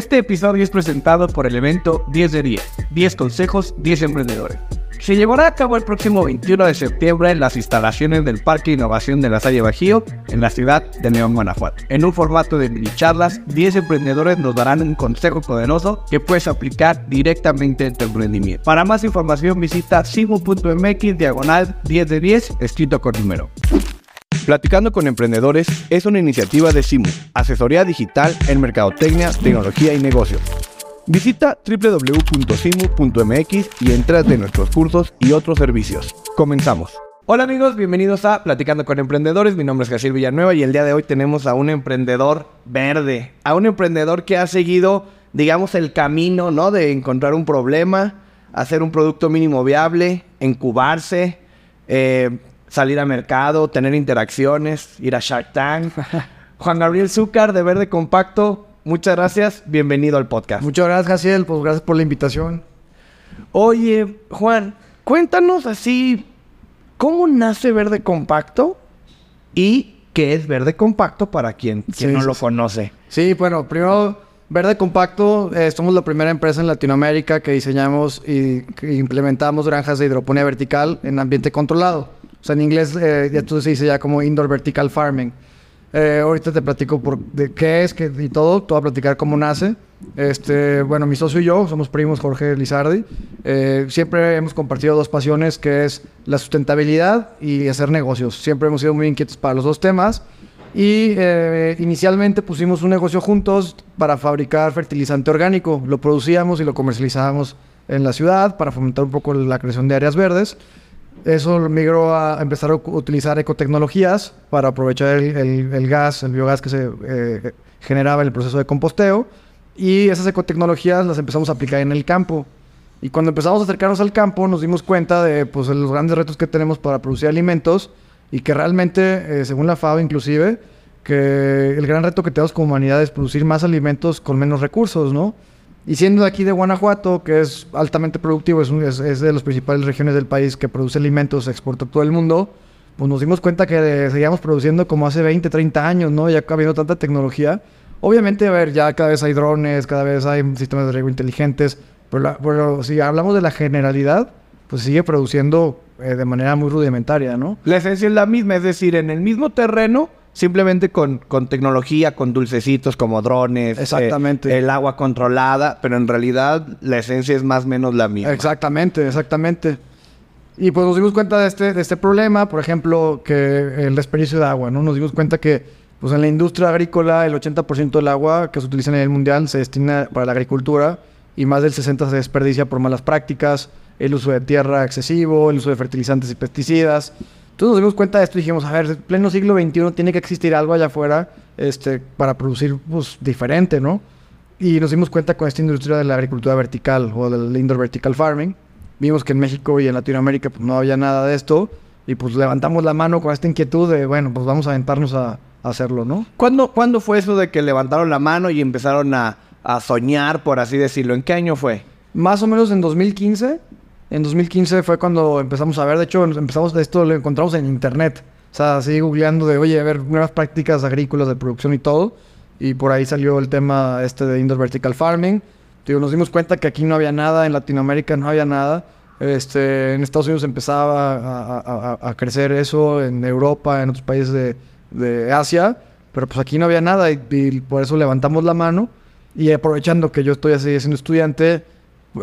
Este episodio es presentado por el evento 10 de 10, 10 consejos, 10 emprendedores. Se llevará a cabo el próximo 21 de septiembre en las instalaciones del Parque Innovación de la Salle Bajío, en la ciudad de León, Guanajuato. En un formato de mini charlas, 10 emprendedores nos darán un consejo poderoso que puedes aplicar directamente en tu emprendimiento. Para más información visita simo.mx diagonal 10 de 10, escrito con número. Platicando con Emprendedores es una iniciativa de Simu, asesoría digital en mercadotecnia, tecnología y negocios. Visita www.simu.mx y entra de nuestros cursos y otros servicios. Comenzamos. Hola amigos, bienvenidos a Platicando con Emprendedores. Mi nombre es Jaciel Villanueva y el día de hoy tenemos a un emprendedor verde, a un emprendedor que ha seguido, digamos, el camino, ¿no? De encontrar un problema, hacer un producto mínimo viable, incubarse, eh, salir a mercado, tener interacciones, ir a Shark Tank. Juan Gabriel Zúcar de Verde Compacto, muchas gracias, bienvenido al podcast. Muchas gracias, Jaciel, pues gracias por la invitación. Oye, Juan, cuéntanos así, ¿cómo nace Verde Compacto y qué es Verde Compacto para quien, quien Sí, no lo conoce? Sí, bueno, primero, Verde Compacto, eh, somos la primera empresa en Latinoamérica que diseñamos y que implementamos granjas de hidroponía vertical en ambiente controlado. O sea, en inglés eh, ya tú se dice ya como Indoor Vertical Farming. Eh, ahorita te platico por de qué es qué, y todo, te voy a platicar cómo nace. Este, bueno, mi socio y yo somos primos, Jorge Lizardi. Eh, siempre hemos compartido dos pasiones, que es la sustentabilidad y hacer negocios. Siempre hemos sido muy inquietos para los dos temas. Y eh, inicialmente pusimos un negocio juntos para fabricar fertilizante orgánico. Lo producíamos y lo comercializábamos en la ciudad para fomentar un poco la creación de áreas verdes. Eso migró a empezar a utilizar ecotecnologías para aprovechar el, gas, el biogás que se eh, generaba en el proceso de composteo. Y esas ecotecnologías las empezamos a aplicar en el campo. Y cuando empezamos a acercarnos al campo, nos dimos cuenta de pues, los grandes retos que tenemos para producir alimentos y que realmente, eh, según la FAO inclusive, que el gran reto que tenemos como humanidad es producir más alimentos con menos recursos, ¿no? Y siendo de aquí de Guanajuato, que es altamente productivo, es, un- es- es de las principales regiones del país que produce alimentos, exporta a todo el mundo, pues nos dimos cuenta que eh, seguíamos produciendo como hace 20, 30 años, ¿no? Ya habiendo tanta tecnología. Obviamente, a ver, ya cada vez hay drones, cada vez hay sistemas de riego inteligentes, pero, la- pero si hablamos de la generalidad, pues sigue produciendo eh, de manera muy rudimentaria, ¿no? La esencia es la misma, es decir, en el mismo terreno, simplemente con, con tecnología, con dulcecitos como drones, eh, Exactamente. el agua controlada, pero en realidad la esencia es más o menos la misma. Exactamente, exactamente. Y pues nos dimos cuenta de este, de este problema, por ejemplo, que el desperdicio de agua, ¿no? Nos dimos cuenta que pues en la industria agrícola el 80% del agua que se utiliza a nivel mundial se destina para la agricultura y más del 60% se desperdicia por malas prácticas, el uso de tierra excesivo, el uso de fertilizantes y pesticidas. Entonces nos dimos cuenta de esto y dijimos, a ver, en pleno siglo XXI tiene que existir algo allá afuera este, para producir pues, diferente, ¿no? Y nos dimos cuenta con esta industria de la agricultura vertical o del indoor vertical farming. Vimos que en México y en Latinoamérica pues, no había nada de esto y pues levantamos la mano con esta inquietud de, bueno, pues vamos a aventarnos a, a hacerlo, ¿no? ¿Cuándo, cuándo fue eso de que levantaron la mano y empezaron a, a soñar, por así decirlo? ¿En qué año fue? Más o menos en 2015. En 2015 fue cuando empezamos a ver, de hecho, empezamos esto lo encontramos en internet. O sea, así googleando de, oye, a ver, nuevas prácticas agrícolas de producción y todo. Y por ahí salió el tema este de indoor vertical farming. Digo, nos dimos cuenta que aquí no había nada, en Latinoamérica no había nada. Este, en Estados Unidos empezaba a- a- a crecer eso, en Europa, en otros países de, de Asia. Pero pues aquí no había nada y, y por eso levantamos la mano. Y aprovechando que yo estoy así siendo estudiante,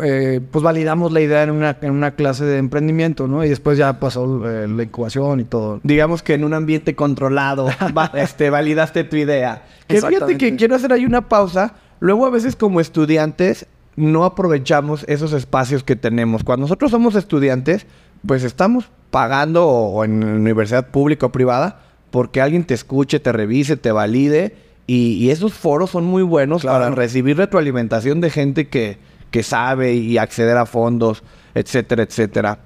eh, pues validamos la idea en una, en una clase de emprendimiento, ¿no? Y después ya pasó eh, la incubación y todo. Digamos que en un ambiente controlado, va- este, validaste tu idea. Que fíjate que quiero hacer ahí una pausa. Luego a veces como estudiantes no aprovechamos esos espacios que tenemos. Cuando nosotros somos estudiantes, pues estamos pagando o, o en universidad pública o privada porque alguien te escuche, te revise, te valide. Y, y esos foros son muy buenos Claro. para recibir retroalimentación de gente que, que sabe y acceder a fondos, etcétera, etcétera.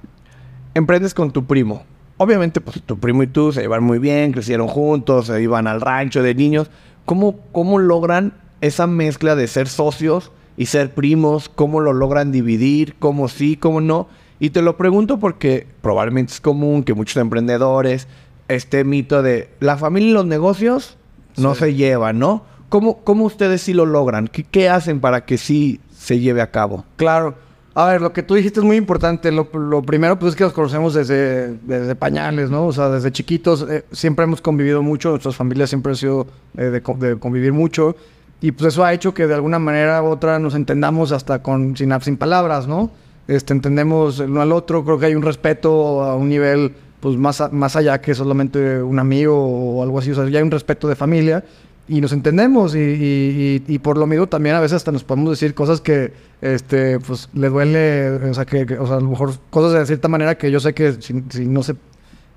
Emprendes con tu primo. Obviamente, pues tu primo y tú se llevan muy bien, crecieron juntos, se iban al rancho de niños. ¿Cómo, cómo logran esa mezcla de ser socios y ser primos? ¿Cómo lo logran dividir? ¿Cómo sí, cómo no? Y te lo pregunto porque probablemente es común que muchos emprendedores este mito de la familia y los negocios no Sí. se llevan, ¿no? ¿cómo, cómo ustedes sí lo logran? ¿Qué, ¿Qué hacen para que sí se lleve a cabo? Claro. A ver, lo que tú dijiste es muy importante. Lo, primero, pues es que los conocemos desde, desde pañales, ¿no? O sea, desde chiquitos eh, siempre hemos convivido mucho, nuestras familias siempre han sido eh, de, co- de convivir mucho. Y pues eso ha hecho que de alguna manera u otra nos entendamos hasta con sin, sin palabras, ¿no? Este, entendemos el uno al otro. Creo que hay un respeto a un nivel pues más, más allá que solamente un amigo o algo así. O sea, ya hay un respeto de familia y nos entendemos y, y- y- y por lo mismo también a veces hasta nos podemos decir cosas que este pues le duele o sea que, que- o sea a lo mejor cosas de cierta manera que yo sé que si, si no se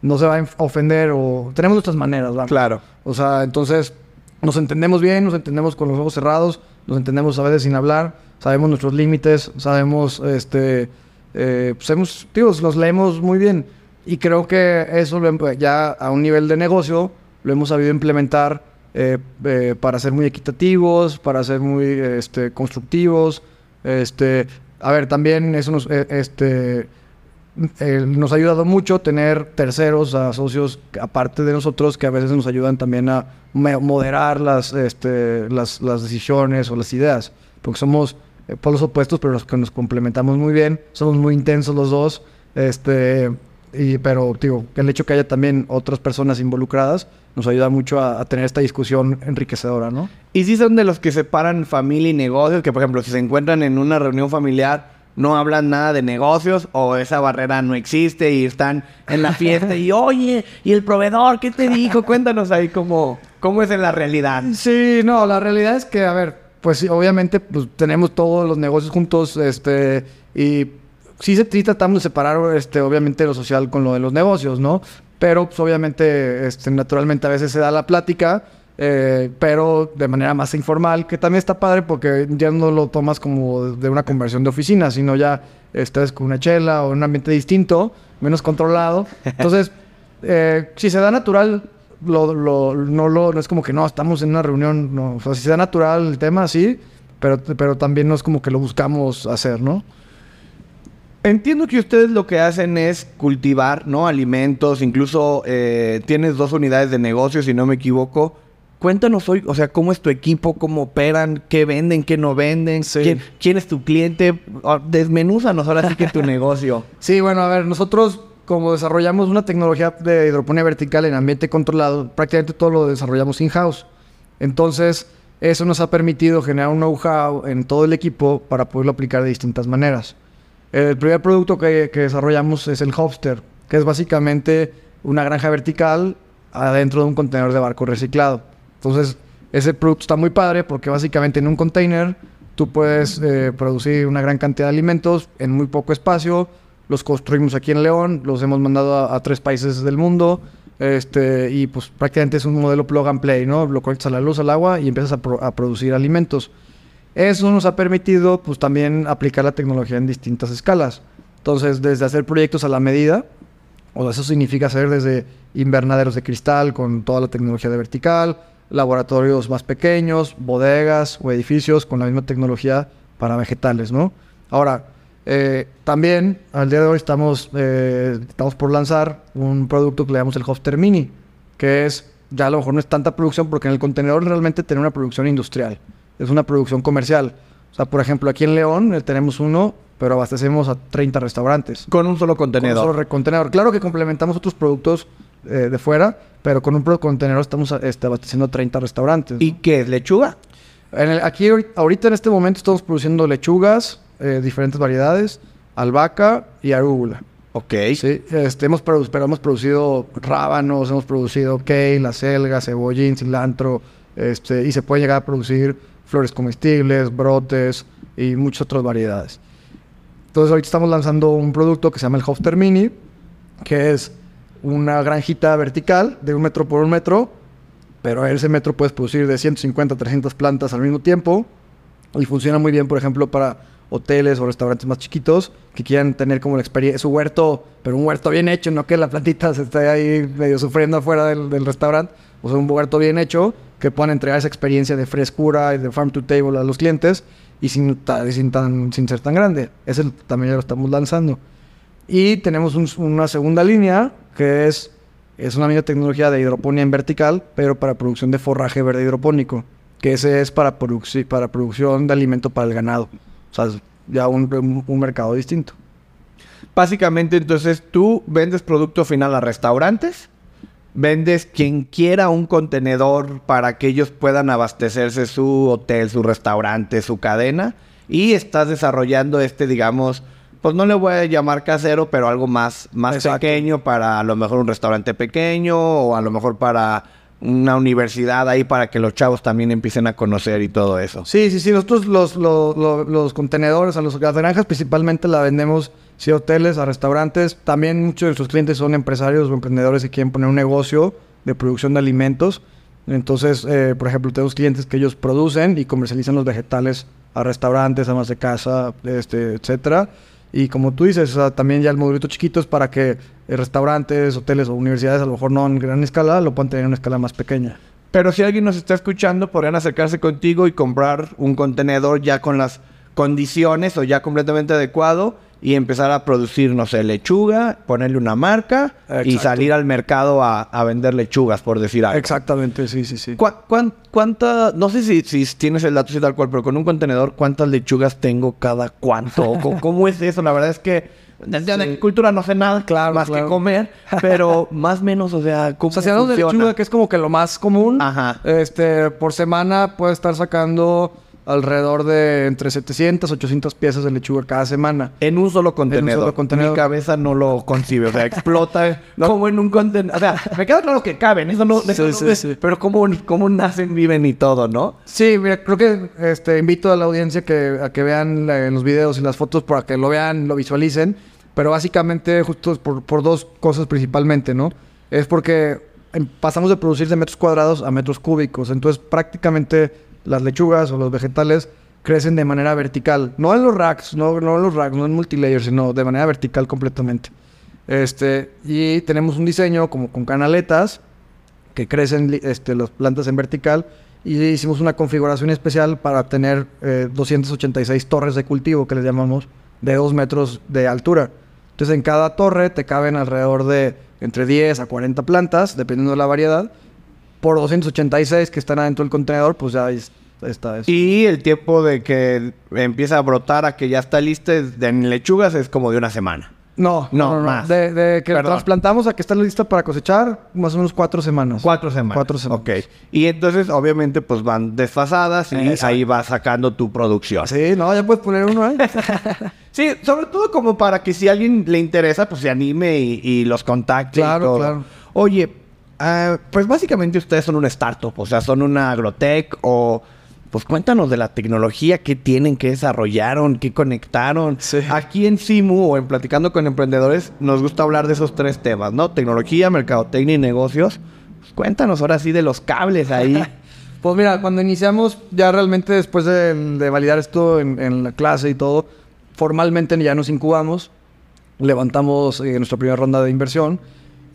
no se va a ofender o tenemos nuestras maneras ¿verdad? Claro. o sea entonces nos entendemos bien nos entendemos con los ojos cerrados nos entendemos a veces sin hablar sabemos nuestros límites sabemos este eh, pues hemos, digo, los leemos muy bien y creo que eso lo ya a un nivel de negocio lo hemos sabido implementar eh, eh, para ser muy equitativos, para ser muy este, constructivos. Este, a ver, también eso nos, eh, este, nos ha ayudado mucho tener terceros, socios aparte de nosotros, que a veces nos ayudan también a moderar las, este, las, las decisiones o las ideas. Porque somos polos opuestos, pero los que nos complementamos muy bien. Somos muy intensos los dos. Este, y, pero, digo, el hecho que haya también otras personas involucradas nos ayuda mucho a, a tener esta discusión enriquecedora, ¿no? ¿Y si son de los que separan familia y negocios? Que, por ejemplo, si se encuentran en una reunión familiar, no hablan nada de negocios o esa barrera no existe y están en la fiesta y, oye, ¿y el proveedor qué te dijo? Cuéntanos ahí cómo, cómo es en la realidad. Sí, no, la realidad es que, a ver, pues sí, obviamente pues, tenemos todos los negocios juntos, este, y sí, se, sí tratamos de separar, este, obviamente, lo social con lo de los negocios, ¿no? Pero, pues, obviamente, este, naturalmente a veces se da la plática, eh, pero de manera más informal, que también está padre porque ya no lo tomas como de una conversión de oficina, sino ya estás con una chela o en un ambiente distinto, menos controlado. Entonces, eh, si se da natural, lo, lo- no, lo, no es como que no, estamos en una reunión, no. O sea, si se da natural el tema, sí, pero, pero también no es como que lo buscamos hacer, ¿no? Entiendo que ustedes lo que hacen es cultivar, ¿no? Alimentos, incluso eh, tienes dos unidades de negocio, si no me equivoco. Cuéntanos hoy, o sea, cómo es tu equipo, cómo operan, qué venden, qué no venden, Sí. quién, quién es tu cliente. Ah, Desmenúzanos ahora sí que tu negocio. Sí, bueno, a ver, nosotros como desarrollamos una tecnología de hidroponía vertical en ambiente controlado, prácticamente todo lo desarrollamos in-house. Entonces, eso nos ha permitido generar un know-how en todo el equipo para poderlo aplicar de distintas maneras. El primer producto que, desarrollamos es el Hopster, que es básicamente una granja vertical adentro de un contenedor de barco reciclado. Entonces, ese producto está muy padre porque básicamente en un container tú puedes eh, producir una gran cantidad de alimentos en muy poco espacio. Los construimos aquí en León, los hemos mandado a, tres países del mundo. Este, y pues prácticamente es un modelo plug and play, ¿no? Lo conectas a la luz, al agua y empiezas a producir alimentos. Eso nos ha permitido pues también aplicar la tecnología en distintas escalas. Entonces, desde hacer proyectos a la medida, o eso significa hacer desde invernaderos de cristal con toda la tecnología de vertical, laboratorios más pequeños, bodegas o edificios con la misma tecnología para vegetales, ¿no? Ahora, eh, también al día de hoy estamos, eh, estamos por lanzar un producto que le llamamos el Hofster Mini, que es, ya a lo mejor no es tanta producción porque en el contenedor realmente tiene una producción industrial, es una producción comercial. O sea, por ejemplo, aquí en León eh, tenemos uno, pero abastecemos a 30 restaurantes. Con un solo Con un contenedor. solo contenedor. Claro que complementamos otros productos eh, de fuera, pero con un contenedor estamos este, abasteciendo a 30 restaurantes. ¿Y qué es? ¿Lechuga? En el- aquí ahori- ahorita en este momento estamos produciendo lechugas, eh, diferentes variedades, albahaca y arúgula. Ok. Sí, este, hemos, produ- pero hemos producido rábanos, hemos producido kale, acelga, cebollín, cilantro, este, y se puede llegar a producir flores comestibles, brotes y muchas otras variedades. Entonces ahorita estamos lanzando un producto que se llama el Hofter Mini, que es una granjita vertical de un metro por un metro, pero en ese metro puedes producir de 150 a 300 plantas al mismo tiempo y funciona muy bien, por ejemplo, para hoteles o restaurantes más chiquitos que quieran tener como la experiencia, su huerto, pero un huerto bien hecho, no que la plantita se esté ahí medio sufriendo afuera del, del restaurante, o sea, un huerto bien hecho que puedan entregar esa experiencia de frescura y de farm to table a los clientes y sin, sin, ser tan grande. Ese también ya lo estamos lanzando. Y tenemos un- una segunda línea que es, es una misma tecnología de hidroponía en vertical, pero para producción de forraje verde hidropónico. que ese es para, para producción de alimento para el ganado. O sea, es ya un- un mercado distinto. Básicamente, entonces tú vendes producto final a restaurantes, vendes quien quiera un contenedor para que ellos puedan abastecerse su hotel, su restaurante, su cadena, y estás desarrollando este, digamos, pues no le voy a llamar casero, pero algo más, más Exacto. pequeño para a lo mejor un restaurante pequeño o a lo mejor para una universidad ahí para que los chavos también empiecen a conocer y todo eso. Sí, sí, sí. Nosotros los, los, contenedores, a los, las granjas principalmente la vendemos a hoteles, a restaurantes. También muchos de nuestros clientes son empresarios o emprendedores que quieren poner un negocio de producción de alimentos. Entonces, eh, por ejemplo, tenemos clientes que ellos producen y comercializan los vegetales a restaurantes, amas de casa, este, etcétera. Y como tú dices, también ya el modulito chiquito es para que eh, restaurantes, hoteles o universidades, a lo mejor no en gran escala, lo puedan tener en una escala más pequeña. Pero si alguien nos está escuchando, podrían acercarse contigo y comprar un contenedor ya con las condiciones o ya completamente adecuado y empezar a producir, no sé, lechuga, ponerle una marca y salir al mercado a, a vender lechugas, por decir algo. Exactamente, sí, sí, sí. ¿Cuá- cuán- ¿Cuánta, no sé si, si tienes el dato así tal cual, pero con un contenedor, ¿cuántas lechugas tengo cada cuánto? ¿O ¿Cómo, es eso? La verdad es que de, de agricultura no sé nada Claro, más claro. que comer, pero más o menos, o sea, ¿cómo O sea, si hablamos de lechuga, que es como que lo más común, Ajá. este, por semana puede estar sacando alrededor de entre 700, 800 piezas de lechuga cada semana. En un solo contenedor. solo contenedor. Mi cabeza no lo concibe. O sea, explota como en un contenedor. O sea, me queda claro que caben. Eso no... eso Sí, no- sí, sí. Pero cómo, cómo nacen, viven y todo, ¿no? Sí, mira, creo que este, invito a la audiencia que, a que vean la- los videos y las fotos para que lo vean, lo visualicen. Pero básicamente, justo es por, por dos cosas principalmente, ¿no? Es porque em, pasamos de producir de metros cuadrados a metros cúbicos. Entonces, prácticamente las lechugas o los vegetales crecen de manera vertical. No en los racks, no, no en los racks, no en multilayer, sino de manera vertical completamente. Este, y tenemos un diseño como con canaletas que crecen este, las plantas en vertical y hicimos una configuración especial para tener eh, 286 torres de cultivo que les llamamos de 2 metros de altura. Entonces en cada torre te caben alrededor de entre 10 a 40 plantas, dependiendo de la variedad. Por 286 que están adentro del contenedor, pues ya es- está eso. Y el tiempo de que empieza a brotar a que ya está lista en lechugas es como de una semana. No, No, no, no, no. más. De, de que Perdón. trasplantamos a que está lista para cosechar, más o menos cuatro semanas. Cuatro semanas. Cuatro semanas. Ok. Y entonces, obviamente, pues van desfasadas y Exacto. ahí vas sacando tu producción. Sí, no, ya puedes poner uno, ¿eh? Sí, sobre todo como para que si a alguien le interesa, pues se anime y, y los contacte. y Claro, todo. claro. Oye, ah, pues básicamente ustedes son una startup, o sea, son una agrotech o... Pues cuéntanos de la tecnología, qué tienen, qué desarrollaron, qué conectaron. Sí. Aquí en Simu o en Platicando con Emprendedores nos gusta hablar de esos tres temas, ¿no? Tecnología, mercadotecnia y negocios. Pues cuéntanos ahora sí de los cables ahí. Pues mira, cuando iniciamos, ya realmente después de, de validar esto en, en la clase y todo, formalmente ya nos incubamos, levantamos eh, nuestra primera ronda de inversión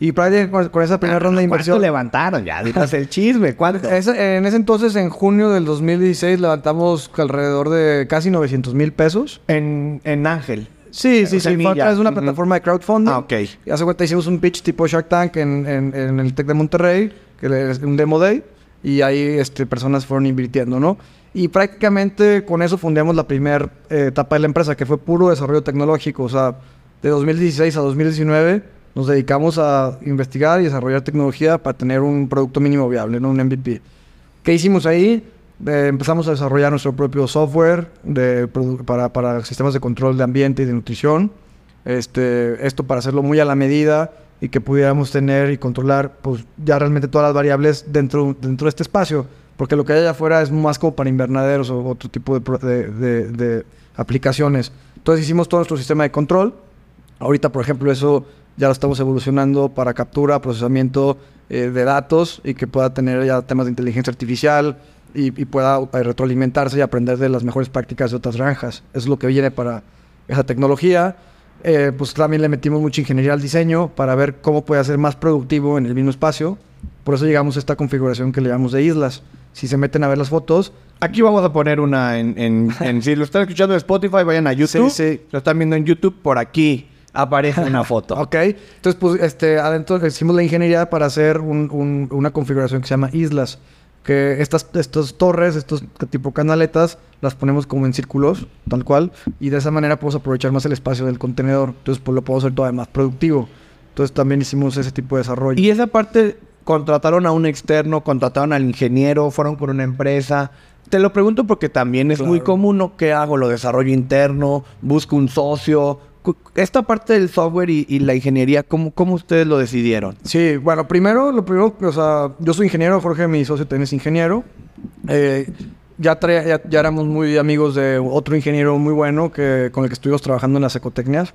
y prácticamente con, con esa primera ronda de ¿Cuánto inversión... levantaron? Ya, dinos el chisme, ¿cuánto? Ese- en ese entonces, en junio del 2016, levantamos alrededor de casi 900 mil pesos. En, en Ángel. Sí, sí, sí. Fue a una plataforma de crowdfunding. Ah, ok. Y hace cuenta, hicimos un pitch tipo Shark Tank en, en- en el Tec de Monterrey, que es un demo day, y ahí este, personas fueron invirtiendo, ¿no? Y prácticamente con eso fundamos la primera etapa de la empresa, que fue puro desarrollo tecnológico. O sea, de 2016 a 2019 nos dedicamos a investigar y desarrollar tecnología para tener un producto mínimo viable, ¿no? Un MVP. ¿Qué hicimos ahí? Eh, empezamos a desarrollar nuestro propio software de para, para sistemas de control de ambiente y de nutrición. Este, esto para hacerlo muy a la medida y que pudiéramos tener y controlar pues, ya realmente todas las variables dentro, dentro de este espacio. Porque lo que hay allá afuera es más como para invernaderos o otro tipo de- de- de aplicaciones. Entonces hicimos todo nuestro sistema de control. Ahorita, por ejemplo, eso ya lo estamos evolucionando para captura, procesamiento eh, de datos y que pueda tener ya temas de inteligencia artificial y, y pueda eh, retroalimentarse y aprender de las mejores prácticas de otras granjas. Eso es lo que viene para esa tecnología. Eh, pues también le metimos mucha ingeniería al diseño para ver cómo puede ser más productivo en el mismo espacio. Por eso llegamos a esta configuración que le llamamos de islas. Si se meten a ver las fotos, Aquí vamos a poner una en, en, en- si lo están escuchando en Spotify, vayan a YouTube. Sí, sí. Lo están viendo en YouTube, por aquí aparece una foto. Ok, entonces pues este, adentro hicimos la ingeniería para hacer un- un- una configuración que se llama islas, que estas, estas torres, estos tipo canaletas, las ponemos como en círculos, tal cual, y de esa manera podemos aprovechar más el espacio del contenedor. Entonces, pues lo podemos hacer todavía más productivo. Entonces, también hicimos ese tipo de desarrollo. Y esa parte, contrataron a un externo, contrataron al ingeniero, fueron por una empresa. Te lo pregunto porque también es muy común, ¿no? ¿Qué hago? ¿Lo desarrollo interno? ¿Busco un socio? Esta parte del software y, la ingeniería, ¿cómo, ¿cómo, ustedes lo decidieron? Sí, bueno, primero, lo primero, o sea, yo soy ingeniero, Jorge, mi socio también es ingeniero. Eh, ya, ya, éramos muy amigos de otro ingeniero muy bueno que, con el que estuvimos trabajando en las ecotecnias.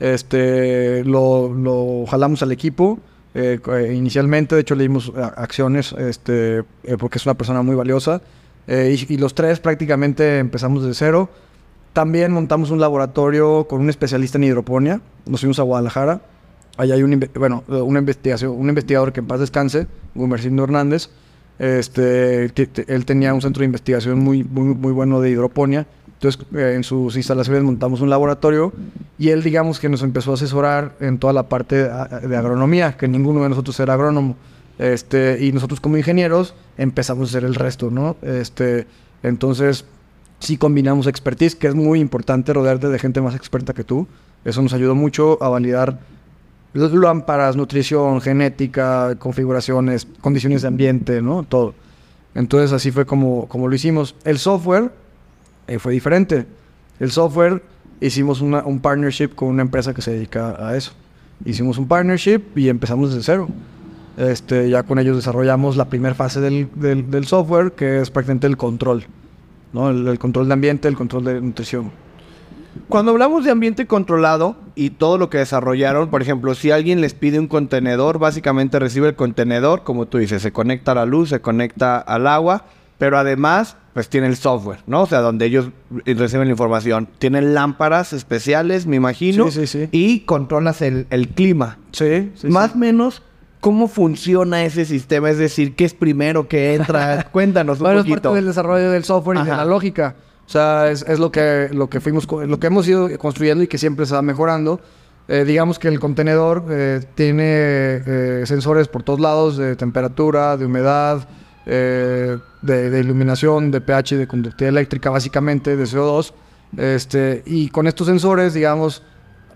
Este, lo, lo jalamos al equipo. Eh, eh, inicialmente, de hecho, le dimos acciones este, porque es una persona muy valiosa. Y, y, los tres prácticamente empezamos de cero. También montamos un laboratorio con un especialista en hidroponía. Nos fuimos a Guadalajara. Allá hay un, bueno, un investigador que en paz descanse, Gumercindo Hernández. Este, él tenía un centro de investigación muy, muy, muy bueno de hidroponía. Entonces, eh, en sus instalaciones montamos un laboratorio y él, digamos, que nos empezó a asesorar en toda la parte de, agronomía, que ninguno de nosotros era agrónomo. Este, y nosotros como ingenieros empezamos a hacer el resto, ¿no? Este, entonces, si combinamos expertise, que es muy importante rodearte de gente más experta que tú. Eso nos ayudó mucho a validar lámparas, nutrición, genética, configuraciones, condiciones de ambiente, ¿no? Todo. Entonces así fue como, como lo hicimos. El software eh, fue diferente. El software hicimos un partnership con una empresa que se dedica a eso. Hicimos un partnership y empezamos desde cero. Este, ya con ellos desarrollamos la primera fase del, del, del software, que es prácticamente el control. El, control de ambiente, el control de nutrición. Cuando hablamos de ambiente controlado y todo lo que desarrollaron, por ejemplo, si alguien les pide un contenedor, básicamente recibe el contenedor, como tú dices, se conecta a la luz, se conecta al agua, pero además, pues tiene el software, ¿no? O sea, donde ellos reciben la información. Tienen lámparas especiales, me imagino, sí, sí, sí. y controlas el, clima. Sí, sí. Más o menos, ¿Cómo funciona ese sistema? Es decir, ¿qué es primero que entra? Cuéntanos un bueno, poquito. es parte del desarrollo del software y de la lógica. O sea, es, lo, que, lo, que fuimos, lo que hemos ido construyendo y que siempre se va mejorando. Eh, digamos que el contenedor eh, tiene eh, sensores por todos lados de temperatura, de humedad, de, de, iluminación, de pH, de conductividad eléctrica, básicamente, de CO2. Este, y con estos sensores, digamos,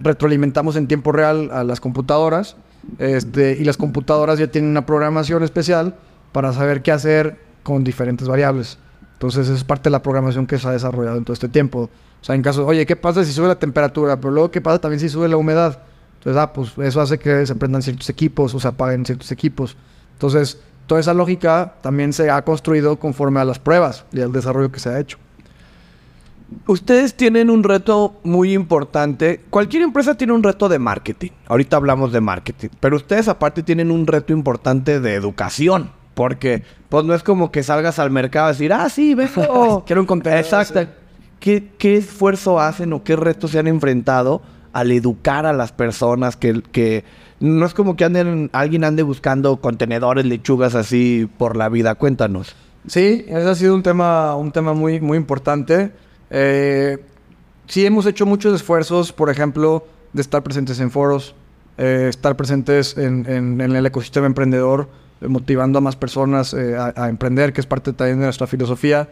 retroalimentamos en tiempo real a las computadoras este, y las computadoras ya tienen una programación especial para saber qué hacer con diferentes variables. Entonces, es parte de la programación que se ha desarrollado en todo este tiempo. O sea, en caso, oye, ¿qué pasa si sube la temperatura? Pero luego, ¿qué pasa también si sube la humedad? Entonces, ah, pues eso hace que se prendan ciertos equipos o se apaguen ciertos equipos. Entonces, toda esa lógica también se ha construido conforme a las pruebas y al desarrollo que se ha hecho. Ustedes tienen un reto muy importante. Cualquier empresa tiene un reto de marketing. Ahorita hablamos de marketing. Pero ustedes aparte tienen un reto importante de educación. Porque pues no es como que salgas al mercado a decir, ah, sí, vengo. Quiero un contenido. Exacto. ¿Qué, ¿Qué, esfuerzo hacen o qué retos se han enfrentado al educar a las personas? Que, que no es como que anden, alguien ande buscando contenedores, lechugas así por la vida. Cuéntanos. Sí, ese ha sido un tema, un tema muy, muy importante. Eh, sí hemos hecho muchos esfuerzos, por ejemplo, de estar presentes en foros, eh, estar presentes en, el ecosistema emprendedor, eh, motivando a más personas eh, a, emprender, que es parte también de nuestra filosofía.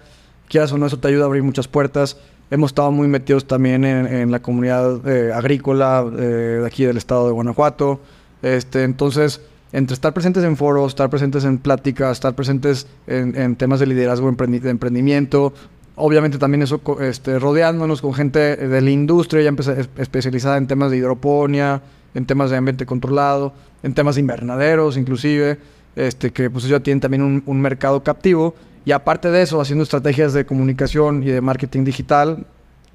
Quieras o no, eso te ayuda a abrir muchas puertas. Hemos estado muy metidos también en, la comunidad agrícola de aquí del estado de Guanajuato. Este, entonces, entre estar presentes en foros, estar presentes en pláticas, estar presentes en, temas de liderazgo, de emprendimiento, obviamente también eso este, rodeándonos con gente de la industria ya especializada en temas de hidroponía, en temas de ambiente controlado, en temas de invernaderos inclusive, este, que pues ya tienen también un, mercado captivo. Y aparte de eso, haciendo estrategias de comunicación y de marketing digital,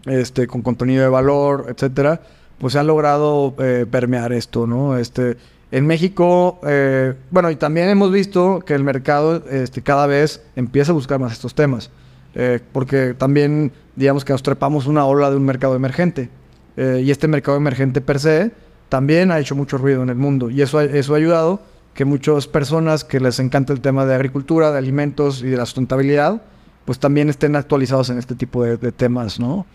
este, con contenido de valor, etcétera, pues se ha logrado eh, permear esto, ¿no? Este, en México, eh, bueno, y también hemos visto que el mercado este, cada vez empieza a buscar más estos temas. Eh, porque también, digamos que nos trepamos una ola de un mercado emergente. Eh, y este mercado emergente per se también ha hecho mucho ruido en el mundo. Y eso, eso ha ayudado que muchas personas que les encanta el tema de agricultura, de alimentos y de la sustentabilidad, pues también estén actualizados en este tipo de, temas, ¿no?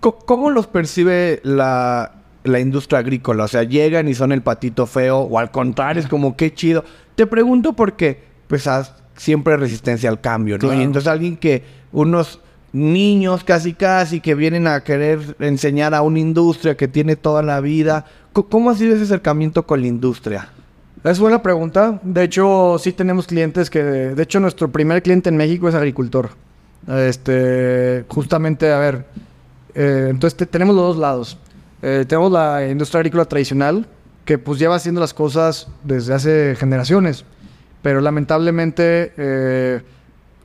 ¿Cómo los percibe la, la industria agrícola? O sea, llegan y son el patito feo, o al contrario, es como qué chido. Te pregunto porque, pues, has siempre resistencia al cambio, ¿no? Claro. Y entonces alguien que unos niños casi casi que vienen a querer enseñar a una industria que tiene toda la vida, ¿cómo ha sido ese acercamiento con la industria? Es buena pregunta. De hecho, sí tenemos clientes que... De hecho, nuestro primer cliente en México es agricultor. Este, justamente, a ver, eh, entonces te- tenemos los dos lados. Eh, tenemos la industria agrícola tradicional, que pues lleva haciendo las cosas desde hace generaciones. Pero lamentablemente, eh,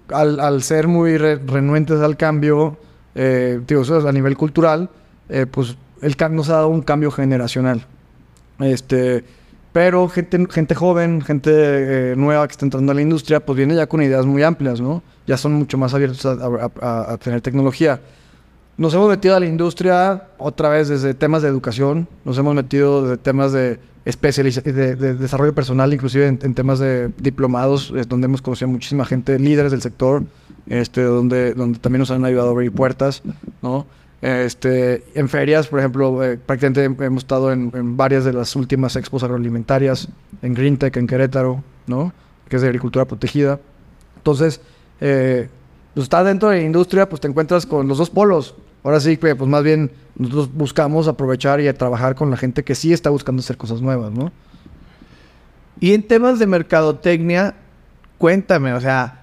al, ser muy re- renuentes al cambio, eh, a nivel cultural, eh, pues el cambio nos ha dado un cambio generacional. Este, pero gente, gente joven, gente eh, nueva que está entrando a la industria, pues viene ya con ideas muy amplias, ¿no? Ya son mucho más abiertos a- a tener tecnología. Nos hemos metido a la industria otra vez desde temas de educación, nos hemos metido desde temas de especialización, de, de desarrollo personal, inclusive en, temas de diplomados, es donde hemos conocido a muchísima gente, líderes del sector, este, donde, donde también nos han ayudado a abrir puertas, ¿no? Este, en ferias, por ejemplo, eh, prácticamente hemos estado en, en varias de las últimas expos agroalimentarias, en GreenTech, en Querétaro, ¿no? Que es de agricultura protegida. Entonces, eh, pues estás dentro de la industria, pues te encuentras con los dos polos. Ahora sí pues más bien, nosotros buscamos aprovechar y trabajar con la gente que sí está buscando hacer cosas nuevas, ¿no? Y en temas de mercadotecnia, cuéntame, o sea,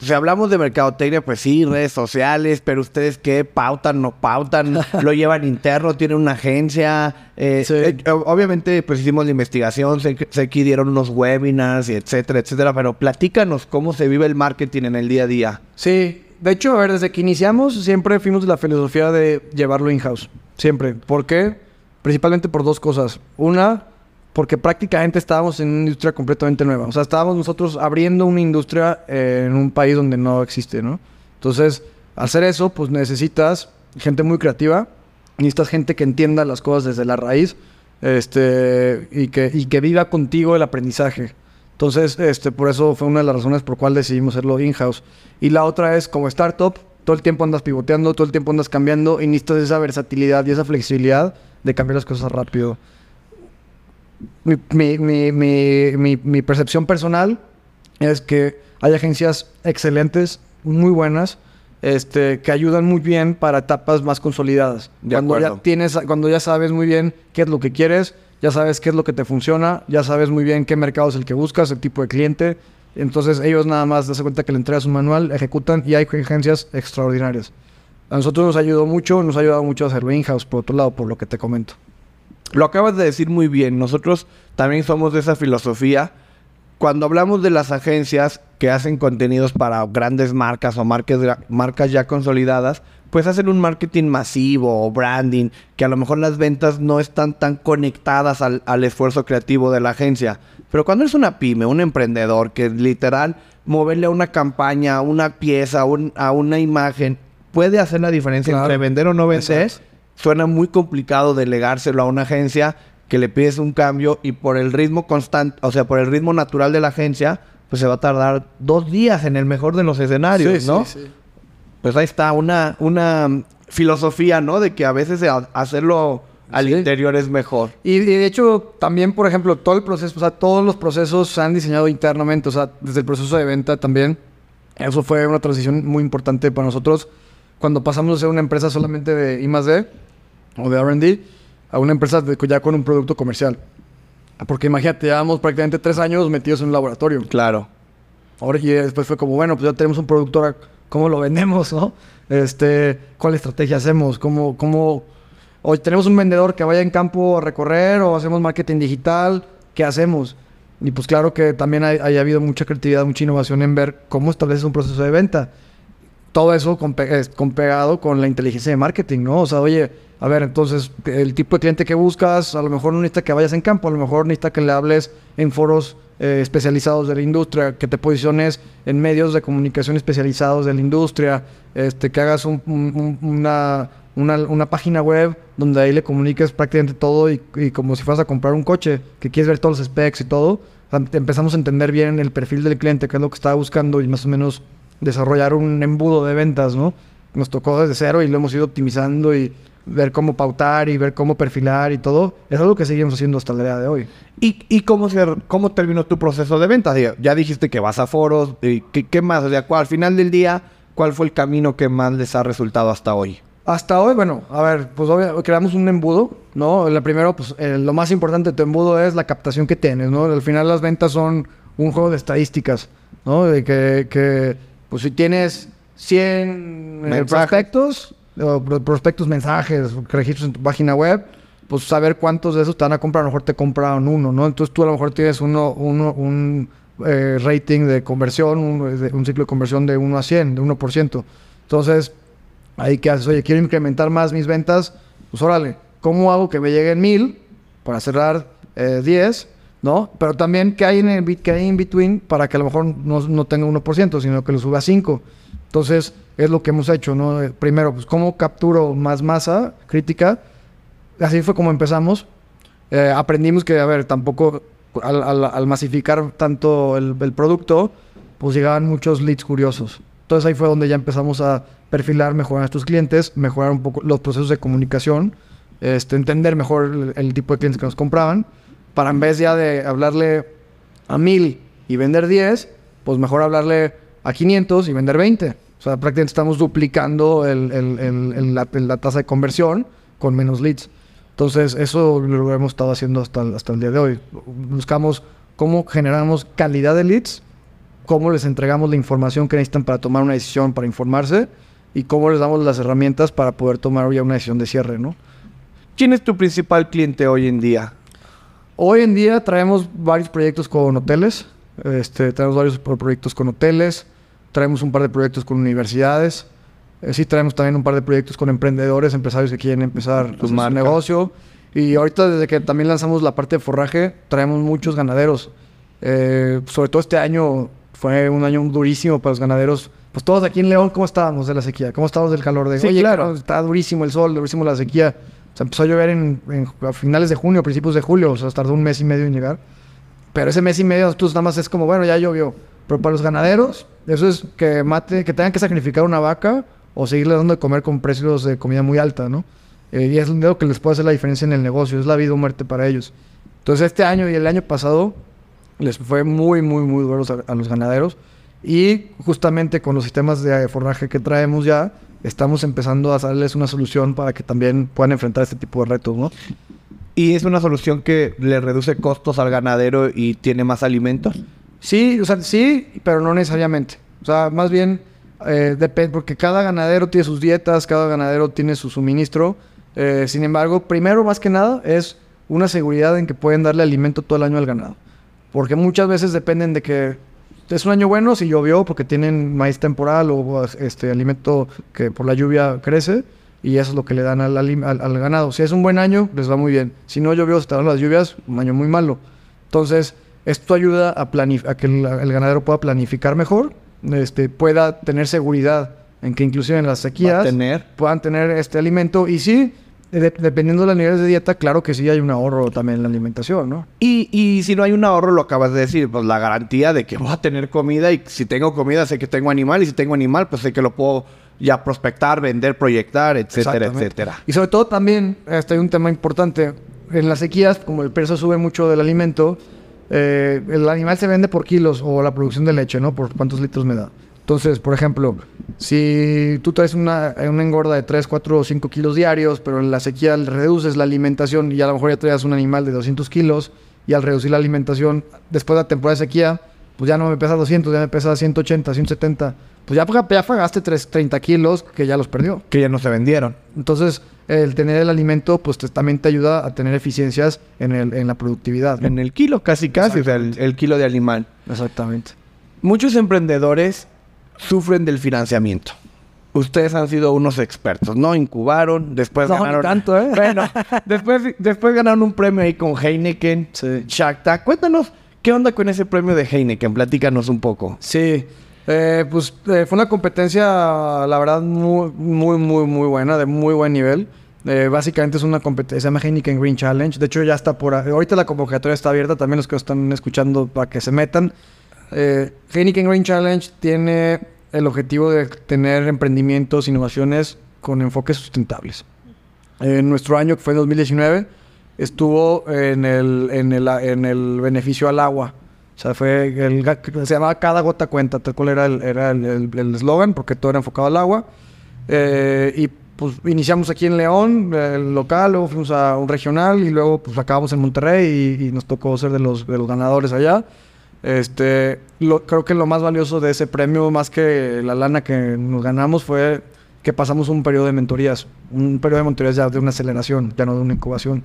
si hablamos de mercadotecnia, pues sí, redes sociales, pero ustedes qué pautan, no pautan, lo llevan interno, tienen una agencia. eh, Sí. eh, obviamente, pues hicimos la investigación, sé, sé que dieron unos webinars, y etcétera, etcétera, pero platícanos cómo se vive el marketing en el día a día. Sí, de hecho, a ver, desde que iniciamos siempre fuimos de la filosofía de llevarlo in-house. Siempre. ¿Por qué? Principalmente por dos cosas. Una, porque prácticamente estábamos en una industria completamente nueva. O sea, estábamos nosotros abriendo una industria eh, en un país donde no existe, ¿no? Entonces, hacer eso, pues necesitas gente muy creativa, necesitas gente que entienda las cosas desde la raíz este, y, que, y que viva contigo el aprendizaje. Entonces, este, por eso fue una de las razones por cual decidimos hacerlo in-house. Y la otra es, como startup, todo el tiempo andas pivoteando, todo el tiempo andas cambiando y necesitas esa versatilidad y esa flexibilidad de cambiar las cosas rápido. Mi, mi- mi- mi- percepción personal es que hay agencias excelentes, muy buenas, este, que ayudan muy bien para etapas más consolidadas. De cuando acuerdo. ya tienes, cuando ya sabes muy bien qué es lo que quieres, ya sabes qué es lo que te funciona, ya sabes muy bien qué mercado es el que buscas, el tipo de cliente. Entonces ellos nada más das cuenta que le entregas un manual, ejecutan y hay agencias extraordinarias. A nosotros nos ayudó mucho, nos ha ayudado mucho a hacerlo in-house, por otro lado, por lo que te comento. Lo acabas de decir muy bien. Nosotros también somos de esa filosofía. Cuando hablamos de las agencias que hacen contenidos para grandes marcas o marcas, marcas ya consolidadas, pues hacen un marketing masivo o branding, que a lo mejor las ventas no están tan conectadas al, al esfuerzo creativo de la agencia. Pero cuando es una pyme, un emprendedor, que literal moverle a una campaña, a una pieza, a un- a una imagen, puede hacer la diferencia Claro. entre vender o no vender Exacto. suena muy complicado delegárselo a una agencia que le pides un cambio y por el ritmo constante, o sea, por el ritmo natural de la agencia, pues se va a tardar dos días en el mejor de los escenarios, ¿no? Pues ahí está una, una filosofía, ¿no? De que a veces hacerlo al Sí. interior es mejor. Y, y de hecho, también, por ejemplo, todo el proceso, o sea, todos los procesos se han diseñado internamente, o sea, desde el proceso de venta también. Eso fue una transición muy importante para nosotros. Cuando pasamos de ser una empresa solamente de I D o de RD a una empresa de- ya con un producto comercial. Porque imagínate, llevamos prácticamente tres años metidos en un laboratorio. Claro. Ahora y después fue como, bueno, pues ya tenemos un producto, ahora, ¿cómo lo vendemos, no? Este, ¿cuál estrategia hacemos? ¿Cómo, cómo, o tenemos un vendedor que vaya en campo a recorrer o hacemos marketing digital? ¿Qué hacemos? Y pues claro que también hay, hay habido mucha creatividad, mucha innovación en ver cómo estableces un proceso de venta. Todo eso con, con pegado con la inteligencia de marketing, ¿no? O sea, oye, a ver, entonces, el tipo de cliente que buscas, a lo mejor no necesita que vayas en campo, a lo mejor necesita que le hables en foros eh, especializados de la industria, que te posiciones en medios de comunicación especializados de la industria, este, que hagas un- un- un- una, una, página web donde ahí le comuniques prácticamente todo y, como si fueras a comprar un coche, que quieres ver todos los specs y todo. Empezamos a entender bien el perfil del cliente, qué es lo que estaba buscando y más o menos desarrollar un embudo de ventas, ¿no? Nos tocó desde cero y lo hemos ido optimizando y ver cómo pautar y ver cómo perfilar y todo, es algo que seguimos haciendo hasta el día de hoy. ¿Y, y cómo, se, cómo terminó tu proceso de venta? Digo, Ya dijiste que vas a foros, y ¿qué, qué más? O sea, ¿cuál- al final del día, ¿cuál fue el camino que más les ha resultado hasta hoy? Hasta hoy, bueno, a ver, pues obvio, creamos un embudo, ¿no? La primero, pues eh, lo más importante de tu embudo es la captación que tienes, ¿no? Al final las ventas son un juego de estadísticas, ¿no? De que, que pues si tienes 100 eh, prospectos, prospectos, mensajes, registros en tu página web, pues saber cuántos de esos te van a comprar, a lo mejor te compraron uno, ¿no? Entonces tú a lo mejor tienes uno, uno, un eh, rating de conversión, un, ciclo de conversión de 1 a 100, de 1%. Entonces, Ahí que haces, oye, quiero incrementar más mis ventas, pues órale, ¿cómo hago que me lleguen mil para cerrar eh, 10? ¿No? Pero también, ¿qué hay en el qué hay in between para que a lo mejor no, no tenga 1%, sino que lo suba a 5? Entonces, es lo que hemos hecho, ¿no? Eh, Primero, pues, ¿cómo capturo más masa crítica? Así fue como empezamos. Eh, aprendimos que, a ver, tampoco al, masificar tanto el, el producto, pues llegaban muchos leads curiosos. Entonces ahí fue donde ya empezamos a perfilar, mejorar a nuestros clientes, mejorar un poco los procesos de comunicación, este, entender mejor el, el tipo de clientes que nos compraban, para en vez ya de hablarle a mil y vender 10, pues mejor hablarle a 500 y vender 20. O sea, prácticamente estamos duplicando el- el- el- el- la, la tasa de conversión con menos leads. Entonces, eso lo hemos estado haciendo hasta, el- hasta el día de hoy. Buscamos cómo generamos calidad de leads, cómo les entregamos la información que necesitan para tomar una decisión, para informarse, y cómo les damos las herramientas para poder tomar ya una decisión de cierre, ¿no? ¿Quién es tu principal cliente hoy en día? Hoy en día traemos varios proyectos con hoteles. Este, tenemos varios pro- proyectos con hoteles. Traemos un par de proyectos con universidades. Eh, sí, traemos también un par de proyectos con emprendedores, empresarios que quieren empezar Su su, negocio. Y ahorita, desde que también lanzamos la parte de forraje, traemos muchos ganaderos. Eh, sobre todo este año fue un año durísimo para los ganaderos. Pues todos aquí en León, ¿cómo estábamos de la sequía? ¿Cómo estábamos del calor? De, Sí, Oye, claro. está durísimo el sol, durísimo la sequía. Se empezó a llover en, en- a finales de junio, principios de julio, o sea, tardó un mes y medio en llegar. Pero ese mes y medio, nosotros nada más es como, bueno, ya llovió. Pero para los ganaderos, eso es que mate, que tengan que sacrificar una vaca o seguirle dando de comer con precios de comida muy alta, ¿no? Eh, y es lo que les puede hacer la diferencia en el negocio, es la vida o muerte para ellos. Entonces, este año y el año pasado les fue muy, muy, muy duros a, a los ganaderos. Y justamente con los sistemas de forraje que traemos ya, estamos empezando a darles una solución para que también puedan enfrentar este tipo de retos, ¿no? ¿Y es una solución que le reduce costos al ganadero y tiene más alimentos? Sí, o sea, sí, pero no necesariamente. O sea, más bien eh, depende, porque cada ganadero tiene sus dietas, cada ganadero tiene su suministro. Eh, sin embargo, primero, más que nada, es una seguridad en que pueden darle alimento todo el año al ganado. Porque muchas veces dependen de que es un año bueno si llovió porque tienen maíz temporal o este alimento que por la lluvia crece y eso es lo que le dan al, ganado. Si es un buen año, les va muy bien. Si no llovió, se las lluvias, un año muy malo. Entonces, esto ayuda a, a que el, el ganadero pueda planificar mejor, este, pueda tener seguridad en que inclusive en las sequías tener. puedan tener este alimento. Y sí, de- dependiendo de los niveles de dieta, claro que sí hay un ahorro también en la alimentación, ¿no? Y, y si no hay un ahorro, lo acabas de decir, pues la garantía de que voy a tener comida y si tengo comida sé que tengo animal y si tengo animal pues sé que lo puedo ya prospectar, vender, proyectar, etcétera, etcétera. Y sobre todo también, este, hay un tema importante. En las sequías, como el precio sube mucho del alimento, eh, el animal se vende por kilos o la producción de leche, ¿no? Por cuántos litros me da. Entonces, por ejemplo, si tú traes una, engorda de 3, 4 o 5 kilos diarios, pero en la sequía reduces la alimentación y a lo mejor ya traías un animal de 200 kilos y al reducir la alimentación, después de la temporada de sequía, pues ya no me pesa 200, ya me pesa 180, 170. Pues ya, ya pagaste 3, 30 kilos que ya los perdió. Que ya no se vendieron. Entonces, el tener el alimento, pues te- también te ayuda a tener eficiencias en, el, en la productividad. ¿no? En el kilo, casi casi, o sea, el, el kilo de animal. Exactamente. Muchos emprendedores sufren del financiamiento. Ustedes han sido unos expertos, ¿no? Incubaron, después No, ganaron... tanto, ¿eh? Bueno, después, después ganaron un premio ahí con Heineken, Sí. Shark Tank. Cuéntanos, ¿qué onda con ese premio de Heineken? Platícanos un poco. Sí, eh, pues eh, fue una competencia, la verdad, muy, muy, muy, muy buena, de muy buen nivel. Eh, básicamente es una competencia, se llama Heineken Green Challenge. De hecho, ya está por. Ahorita la convocatoria está abierta, también los que están escuchando para que se metan. Heineken Green Challenge tiene el objetivo de tener emprendimientos, innovaciones con enfoques sustentables. en nuestro año, que fue en 2019, estuvo en el, en el, en el beneficio al agua. O sea, fue el, se llamaba Cada gota cuenta, tal cual era el era el eslogan, porque todo era enfocado al agua. Eh, y pues iniciamos aquí en León, el local, luego fuimos a un regional y luego pues acabamos en Monterrey y, nos tocó ser de los, de los ganadores allá. Este, lo, creo que lo más valioso de ese premio, más que la lana que nos ganamos, fue que pasamos un periodo de mentorías, un periodo de mentorías ya de una aceleración, ya no de una incubación.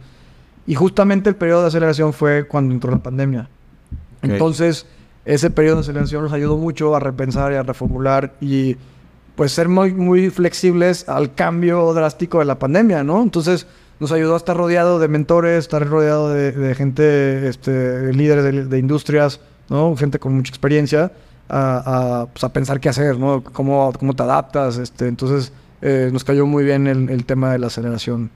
Y justamente el periodo de aceleración fue cuando entró la pandemia. Entonces, ese periodo de aceleración nos ayudó mucho a repensar y a reformular y pues ser muy, muy flexibles al cambio drástico de la pandemia, ¿no? Entonces, nos ayudó a estar rodeado de mentores, estar rodeado de, gente, este, líderes de, industrias, ¿no? Gente con mucha experiencia, a, pues, pensar qué hacer, ¿no? Cómo, cómo te adaptas, este, entonces eh, nos cayó muy bien el, el tema de la aceleración.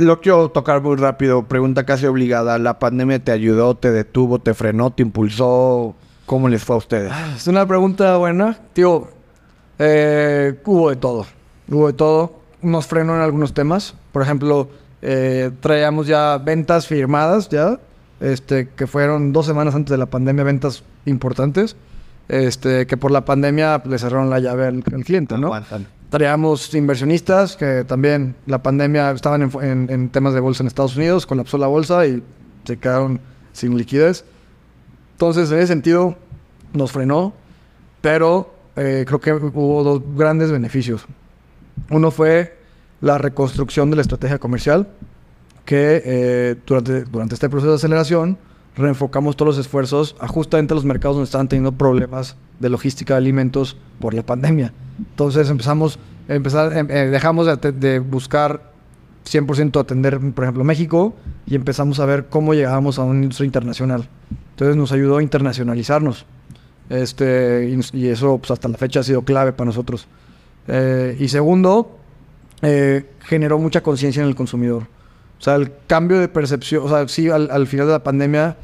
Lo quiero tocar muy rápido. Pregunta casi obligada. ¿La pandemia te ayudó, te detuvo, te frenó, te impulsó? ¿Cómo les fue a ustedes? Ah, es una pregunta buena. Tío, eh, hubo de todo. Hubo de todo. Nos frenó en algunos temas. Por ejemplo, eh, traíamos ya ventas firmadas ya. Este, que fueron dos semanas antes de la pandemia, ventas importantes. Este, que por la pandemia le cerraron la llave al, cliente, ¿no? Traíamos inversionistas que también la pandemia estaban en, temas de bolsa en Estados Unidos, colapsó la bolsa y se quedaron sin liquidez. Entonces, en ese sentido, nos frenó, pero eh, creo que hubo dos grandes beneficios. Uno fue la reconstrucción de la estrategia comercial, que eh, durante, durante este proceso de aceleración reenfocamos todos los esfuerzos a justamente los mercados donde estaban teniendo problemas de logística de alimentos por la pandemia. Entonces empezamos, empezar, em, eh, dejamos de, buscar 100% atender, por ejemplo, México y empezamos a ver cómo llegábamos a una industria internacional. Entonces nos ayudó a internacionalizarnos. Este, y, eso pues, hasta la fecha ha sido clave para nosotros. Eh, y segundo, eh, generó mucha conciencia en el consumidor. O sea, el cambio de percepción, o sea, sí, al, final de la pandemia,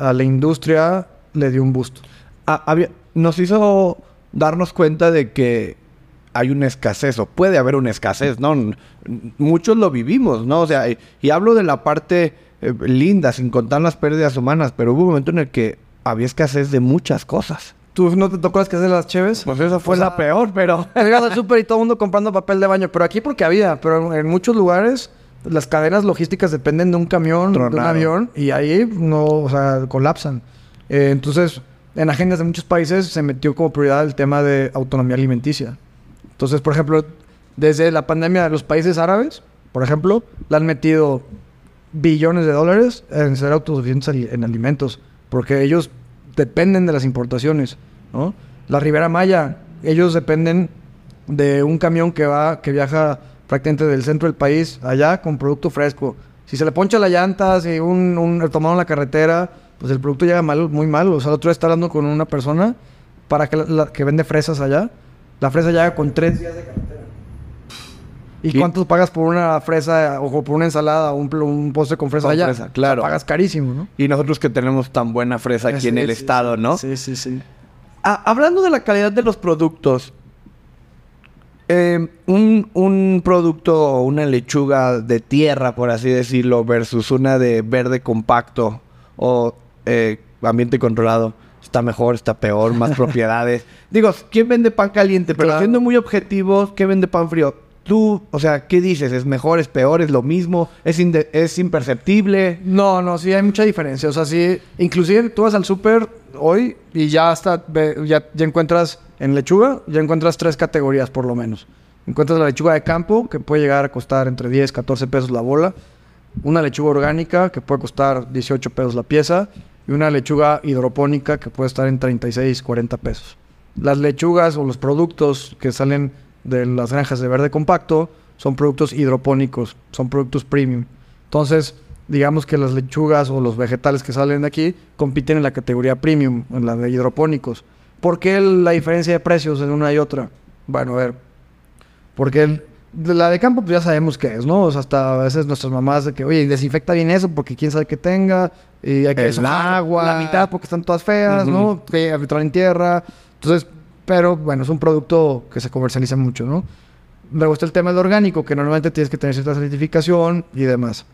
a la industria le dio un boost. Ah, había, nos hizo darnos cuenta de que hay una escasez, o puede haber una escasez, ¿no? Muchos lo vivimos, ¿no? O sea, y, hablo de la parte eh, linda, sin contar las pérdidas humanas, pero hubo un momento en el que había escasez de muchas cosas. ¿Tú no te tocó escasez de las cheves? Pues esa fue la peor, pero... Llegas al súper y todo el mundo comprando papel de baño, pero aquí porque había, pero en muchos lugares las cadenas logísticas dependen de un camión, de un avión, y ahí no, o sea, colapsan. Eh, entonces, en agendas de muchos países se metió como prioridad el tema de autonomía alimenticia. Entonces, por ejemplo, desde la pandemia de los países árabes, por ejemplo, le han metido billones de dólares en ser autosuficientes en alimentos, porque ellos dependen de las importaciones, ¿no? La Ribera Maya, ellos dependen de un camión que va, que viaja prácticamente del centro del país allá con producto fresco. Si se le poncha la llanta, si un, un tomaron la carretera, pues el producto llega mal, muy mal. O sea, el otro día está hablando con una persona para que, la, que vende fresas allá. La fresa llega con tres días de carretera. ¿Y cuánto pagas por una fresa o por una ensalada o un, un postre con fresa allá? claro. pagas carísimo, ¿no? Y nosotros que tenemos tan buena fresa aquí en el estado, ¿no? Sí, sí, sí. Ah, hablando de la calidad de los productos, eh, un, un, producto, una lechuga de tierra, por así decirlo, versus una de verde compacto o eh, ambiente controlado, está mejor, está peor, más propiedades. Digo, ¿quién vende pan caliente? Pero siendo muy objetivos, ¿qué vende pan frío? Tú, o sea, ¿qué dices? ¿Es mejor, es peor, es lo mismo? ¿Es, es imperceptible? No, no, sí hay mucha diferencia. O sea, sí, inclusive tú vas al súper hoy y ya hasta, ya, ya encuentras en lechuga, ya encuentras tres categorías por lo menos. Encuentras la lechuga de campo, que puede llegar a costar entre 10 y 14 pesos la bola. Una lechuga orgánica, que puede costar 18 pesos la pieza y una lechuga hidropónica que puede estar en 36, 40 pesos. Las lechugas o los productos que salen de las granjas de verde compacto son productos hidropónicos, son productos premium. Entonces, digamos que las lechugas o los vegetales que salen de aquí compiten en la categoría premium, en la de hidropónicos. ¿Por qué la diferencia de precios en una y otra? Bueno, a ver, porque la de campo, pues ya sabemos qué es, ¿no? O sea, hasta a veces nuestras mamás de que, oye, desinfecta bien eso porque quién sabe qué tenga. Y hay que el agua. La mitad porque están todas feas, ¿no? Que en tierra. Entonces, pero bueno, es un producto que se comercializa mucho, ¿no? Luego está el tema del orgánico, que normalmente tienes que tener cierta certificación y demás.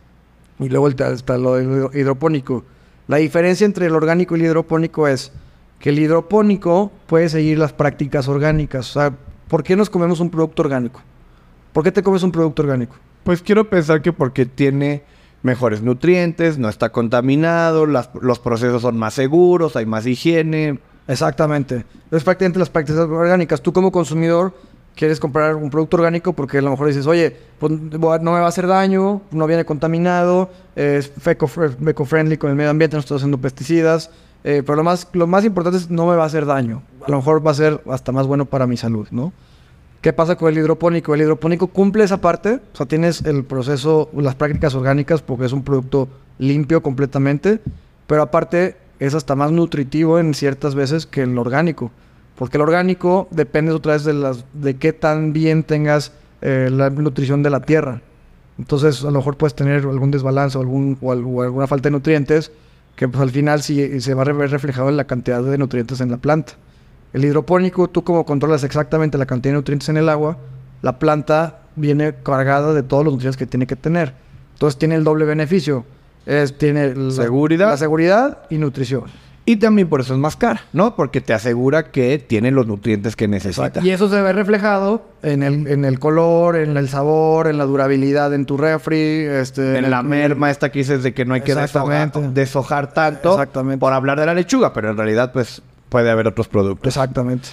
Y luego está lo del hidropónico. La diferencia entre el orgánico y el hidropónico es que el hidropónico puede seguir las prácticas orgánicas. O sea, ¿por qué nos comemos un producto orgánico? ¿Por qué te comes un producto orgánico? Pues quiero pensar que porque tiene mejores nutrientes, no está contaminado, los procesos son más seguros, hay más higiene. Exactamente. Es prácticamente las prácticas orgánicas. Tú como consumidor quieres comprar un producto orgánico porque a lo mejor dices, oye, pues no me va a hacer daño, no viene contaminado, es eco-friendly con el medio ambiente, no estoy haciendo pesticidas. Eh, pero lo más, lo más importante es no me va a hacer daño. A lo mejor va a ser hasta más bueno para mi salud, ¿no? ¿Qué pasa con el hidropónico? El hidropónico cumple esa parte, o sea, tienes el proceso, las prácticas orgánicas porque es un producto limpio completamente, pero aparte es hasta más nutritivo en ciertas veces que el orgánico, porque el orgánico depende otra vez de, las, de qué tan bien tengas eh, la nutrición de la tierra. Entonces, a lo mejor puedes tener algún desbalance o, algún, o, alguna falta de nutrientes que pues, al final sí, se va a ver reflejado en la cantidad de nutrientes en la planta. El hidropónico, tú como controlas exactamente la cantidad de nutrientes en el agua, la planta viene cargada de todos los nutrientes que tiene que tener. Entonces tiene el doble beneficio. Es, tiene la seguridad. la seguridad y nutrición. Y también por eso es más cara, ¿no? Porque te asegura que tiene los nutrientes que necesita. Y eso se ve reflejado en el, en el color, en el sabor, en la durabilidad en tu refri. Este, en, la merma esta que dices de que no hay que deshojar, deshojar tanto Exactamente. por hablar de la lechuga, pero en realidad pues puede haber otros productos. Exactamente.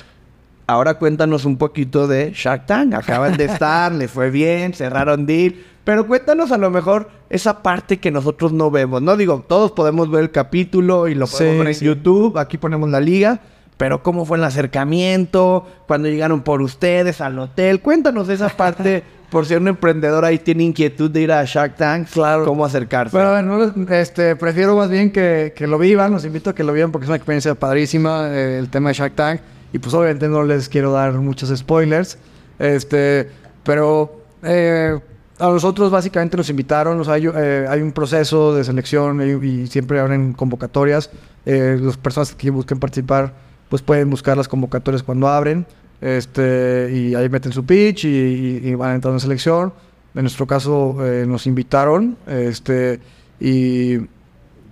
Ahora cuéntanos un poquito de Shark Tank. Acaban de estar, le fue bien, cerraron deal. Pero cuéntanos a lo mejor esa parte que nosotros no vemos. No digo, todos podemos ver el capítulo y lo podemos ver en YouTube. Aquí ponemos la liga. Pero cómo fue el acercamiento, cuando llegaron por ustedes al hotel. Cuéntanos esa parte por si un emprendedor ahí tiene inquietud de ir a Shark Tank, claro. cómo acercarse. Bueno, este, prefiero más bien que, lo vivan, los invito a que lo vivan porque es una experiencia padrísima eh, el tema de Shark Tank. Y pues obviamente no les quiero dar muchos spoilers. Este, pero eh, a nosotros básicamente nos invitaron, o sea, hay, eh, hay, un proceso de selección y, siempre abren convocatorias. las personas que busquen participar pues pueden buscar las convocatorias cuando abren. Este, y ahí meten su pitch y, van entrando en selección. En nuestro caso eh, nos invitaron este, y,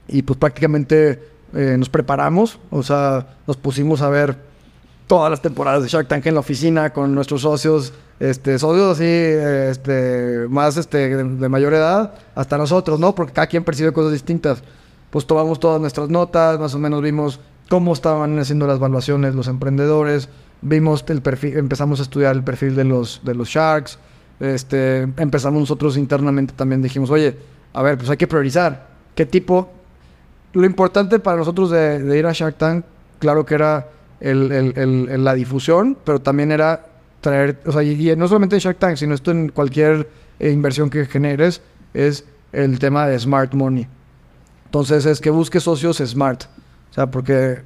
y pues prácticamente eh, nos preparamos, o sea, nos pusimos a ver todas las temporadas de Shark Tank en la oficina con nuestros socios, este, socios así, este, más este, de, mayor edad, hasta nosotros, ¿no? Porque cada quien percibe cosas distintas. Pues tomamos todas nuestras notas, más o menos vimos cómo estaban haciendo las evaluaciones los emprendedores, vimos el perfil, empezamos a estudiar el perfil de los, de los Sharks, este, empezamos nosotros internamente también, dijimos, oye, a ver, pues hay que priorizar, ¿qué tipo? Lo importante para nosotros de, ir a Shark Tank, claro que era el, la difusión, pero también era traer, o sea, y, no solamente en Shark Tank, sino esto en cualquier eh, inversión que generes, es el tema de smart money. Entonces es que busques socios smart. O sea, porque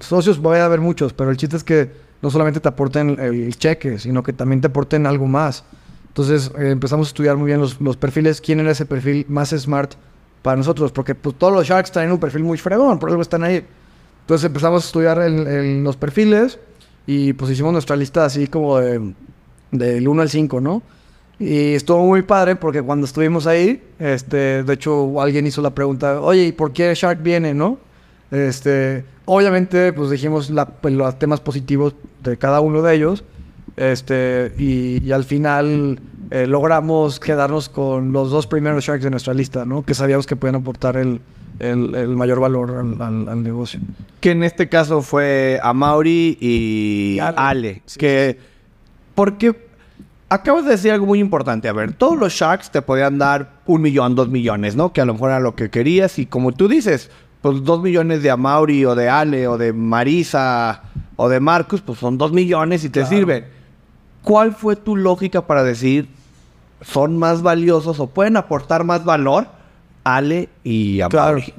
socios voy a haber muchos, pero el chiste es que no solamente te aporten el cheque, sino que también te aporten algo más. Entonces eh, empezamos a estudiar muy bien los, perfiles, quién era ese perfil más smart para nosotros, porque pues, todos los Sharks traen un perfil muy fregón, por algo están ahí. Entonces empezamos a estudiar en, los perfiles y pues hicimos nuestra lista así como de, del 1 al 5, ¿no? Y estuvo muy padre porque cuando estuvimos ahí, este, de hecho alguien hizo la pregunta, oye, ¿y por qué Shark viene, no? Este, obviamente, pues dijimos pues, los temas positivos de cada uno de ellos. Este, y, al final eh, logramos quedarnos con los dos primeros Sharks de nuestra lista, ¿no? Que sabíamos que podían aportar el, mayor valor al, negocio. Que en este caso fue a Mauri y Ale. que, porque acabas de decir algo muy importante. A ver, todos los Sharks te podían dar un millón, dos millones, ¿no? Que a lo mejor era lo que querías. Y como tú dices, pues dos millones de Amauri o de Ale o de Marisa o de Marcus, pues son dos millones y te sirven. ¿Cuál fue tu lógica para decir son más valiosos o pueden aportar más valor Ale y Amauri?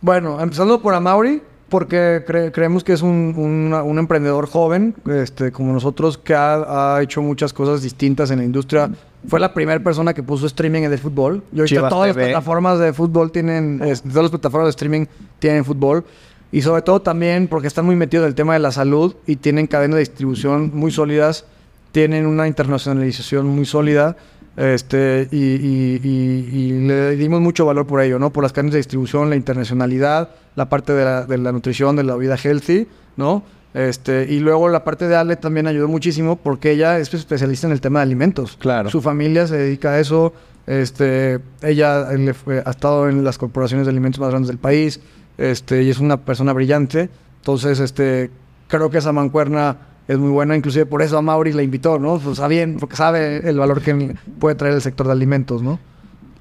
Bueno, empezando por Amauri, porque creemos que es un, emprendedor joven, este, como nosotros, que ha, hecho muchas cosas distintas en la industria. Fue la primera persona que puso streaming en el fútbol. Y ahorita todas las plataformas de fútbol tienen, todas las plataformas de streaming tienen fútbol. Y sobre todo también porque están muy metidos en el tema de la salud y tienen cadenas de distribución muy sólidas tienen una internacionalización muy sólida este, y, y- y- y le dimos mucho valor por ello, ¿no? Por las cadenas de distribución, la internacionalidad, la parte de la, de la nutrición, de la vida healthy, ¿no? Este, y luego la parte de Ale también ayudó muchísimo porque ella es especialista en el tema de alimentos. Claro. Su familia se dedica a eso. Este, ella fue- ha estado en las corporaciones de alimentos más grandes del país. Este, y es una persona brillante. Entonces, este, creo que esa mancuerna es muy buena. Inclusive por eso a Mauri la invitó, ¿no? Pues sabe bien, porque sabe el valor que puede traer el sector de alimentos, ¿no?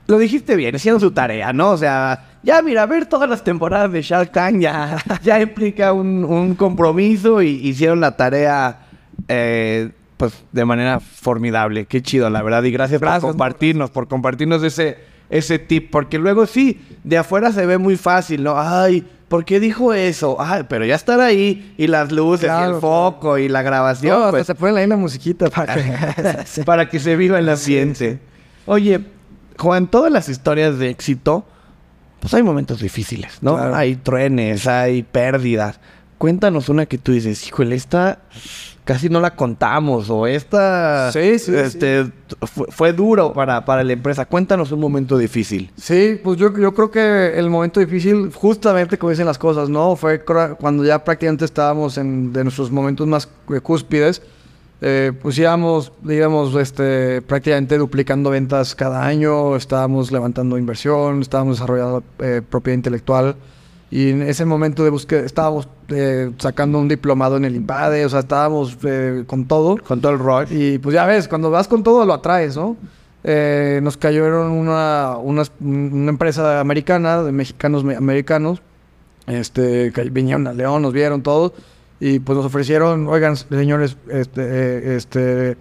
Lo dijiste bien, hicieron su tarea, ¿no? O sea, ya mira, ver todas las temporadas de Shark Tank ya, ya implica un, un compromiso y hicieron la tarea eh, pues de manera formidable. Qué chido, la verdad. Y gracias, Gracias, por ¿no? compartirnos, por compartirnos ese, ese tip. Porque luego sí, de afuera se ve muy fácil, ¿no? Ay, ¿por qué dijo eso? Ay, pero ya estar ahí y las luces y el foco y la grabación. No, hasta pues, se ponen ahí la musiquita para que... para que se viva el ambiente. Oye, Juan, todas las historias de éxito, pues hay momentos difíciles, ¿no? Claro. Hay truenes, hay pérdidas. Cuéntanos una que tú dices, híjole, esta casi no la contamos o esta Sí, sí, este, Fue, fue duro para, para la empresa. Cuéntanos un momento difícil. Sí, pues yo, yo creo que el momento difícil, justamente como dicen las cosas, ¿no? Fue cuando ya prácticamente estábamos en de nuestros momentos más cúspides. Eh, pues íbamos, íbamos este, prácticamente duplicando ventas cada año, estábamos levantando inversión, estábamos desarrollando eh, propiedad intelectual. Y en ese momento de búsqueda estábamos eh, sacando un diplomado en el IMPADE, o sea, estábamos eh, con todo. Con todo el rock. Y pues ya ves, cuando vas con todo lo atraes, ¿no? Eh, nos cayeron una, una, una empresa americana, de mexicanos me- americanos. Este, que vinieron a León, nos vieron todos. Y pues nos ofrecieron, oigan, señores, este, eh, este,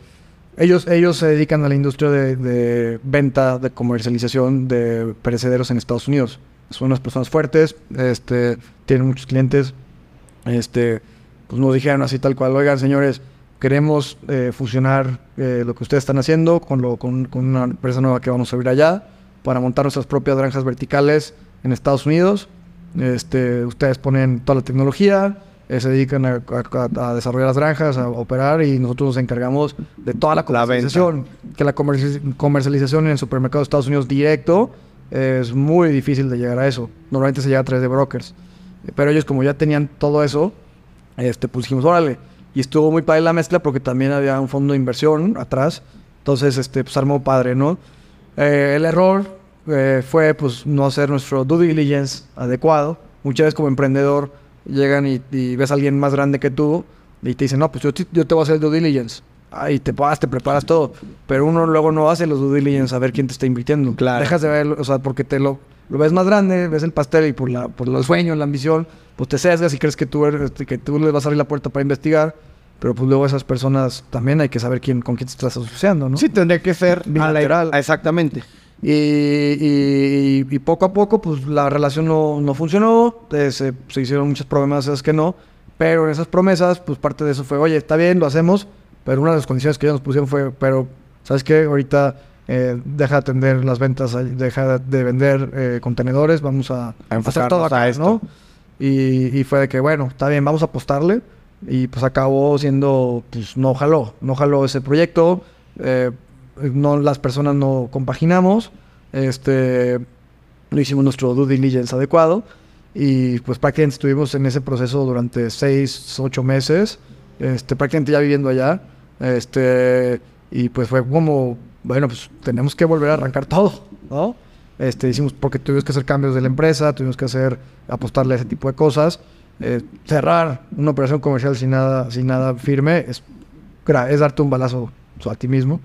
ellos, ellos se dedican a la industria de, de venta, de comercialización de perecederos en Estados Unidos. Son unas personas fuertes, este, tienen muchos clientes. Este, pues nos dijeron así tal cual, oigan señores, queremos eh, fusionar eh, lo que ustedes están haciendo con, lo, con, con una empresa nueva que vamos a abrir allá para montar nuestras propias granjas verticales en Estados Unidos. Este, ustedes ponen toda la tecnología, eh, se dedican a, a- a desarrollar las granjas, a operar y nosotros nos encargamos de toda la comercialización. que la comerci- comercialización en el supermercado de Estados Unidos directo es muy difícil de llegar a eso. Normalmente se llega a través de brokers. Pero ellos como ya tenían todo eso, este, pues dijimos, órale. Y estuvo muy padre la mezcla porque también había un fondo de inversión atrás. Entonces, este, pues armó padre, ¿no? Eh, el error eh, fue, pues, no hacer nuestro due diligence adecuado. Muchas veces como emprendedor llegan y, y ves a alguien más grande que tú y te dicen, no, pues yo, yo te voy a hacer due diligence. Ahí te vas, te preparas todo. Pero uno luego no hace los due diligence a ver quién te está invirtiendo. Claro. Dejas de ver, o sea, porque te lo, lo ves más grande, ves el pastel y por, la, por los sueños, la ambición, pues te sesgas y crees que tú, eres, que tú les vas a abrir la puerta para investigar. Pero pues luego esas personas también hay que saber quién, con quién te estás asociando, ¿no? Sí, tendría que ser Bilateral. a la- Exactamente. Y, y- y poco a poco, pues la relación no, no funcionó. eh, se, se hicieron muchas promesas que no. Pero en esas promesas, pues parte de eso fue, oye, está bien, lo hacemos. Pero una de las condiciones que ellos nos pusieron fue, pero, ¿sabes qué? Ahorita eh, deja de atender las ventas, deja de vender eh, contenedores, vamos a, A hacer todo enfocarnos a acá, esto. ¿no? Y, y fue de que, bueno, está bien, vamos a apostarle. Y pues acabó siendo, pues no jaló, no jaló ese proyecto. eh, no, las personas no compaginamos. Este, no hicimos nuestro due diligence adecuado. Y pues prácticamente estuvimos en ese proceso durante seis, ocho meses. Este, prácticamente ya viviendo allá. Este, y pues fue como, bueno, pues tenemos que volver a arrancar todo, ¿no? Este, hicimos porque tuvimos que hacer cambios de la empresa, tuvimos que hacer, apostarle a ese tipo de cosas. Eh, cerrar una operación comercial sin nada, sin nada firme es, es darte un balazo a ti mismo.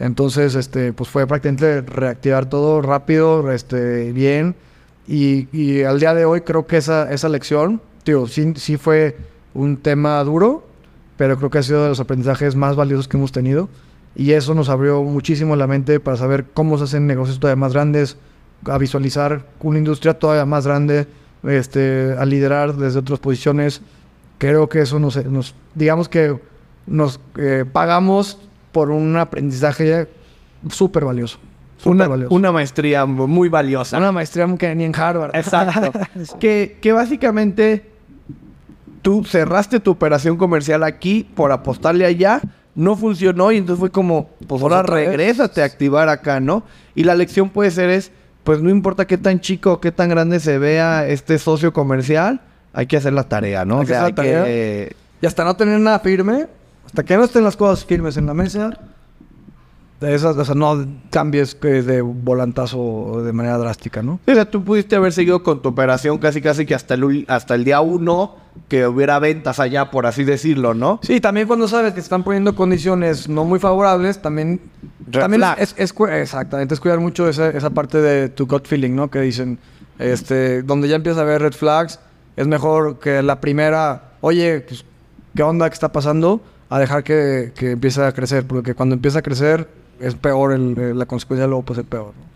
Entonces, este, pues fue prácticamente reactivar todo rápido, este, bien. Y, y al día de hoy creo que esa, esa lección, tío, sí, sí fue un tema duro, pero creo que ha sido de los aprendizajes más valiosos que hemos tenido. Y eso nos abrió muchísimo la mente para saber cómo se hacen negocios todavía más grandes, a visualizar una industria todavía más grande, este, a liderar desde otras posiciones. Creo que eso nos, nos digamos que nos eh, pagamos por un aprendizaje súper valioso. Una, una maestría muy valiosa. Una maestría que ni en Harvard. Exacto. que, que básicamente tú cerraste tu operación comercial aquí por apostarle allá, no funcionó y entonces fue como, pues ahora vez. regrésate a activar acá, ¿no? Y la lección puede ser es, pues no importa qué tan chico o qué tan grande se vea este socio comercial, hay que hacer la tarea, ¿no? Hay O que sea, hacer hay la tarea. que... Y hasta no tener nada firme, hasta que no estén las cosas firmes en la mesa, esas, o sea, no cambies de volantazo de manera drástica, ¿no? O sea, tú pudiste haber seguido con tu operación casi casi que hasta el, hasta el día uno que hubiera ventas allá, por así decirlo, ¿no? Sí, también cuando sabes que están poniendo condiciones no muy favorables, también, Red también flag. es, exactamente, es cuidar mucho esa, esa parte de tu gut feeling, ¿no? Que dicen, este, donde ya empieza a ver red flags, es mejor que la primera, oye, pues, ¿qué onda? ¿Qué está pasando? A dejar que, que empiece a crecer, porque cuando empieza a crecer es peor, el- eh, la consecuencia luego puede ser peor. ¿no?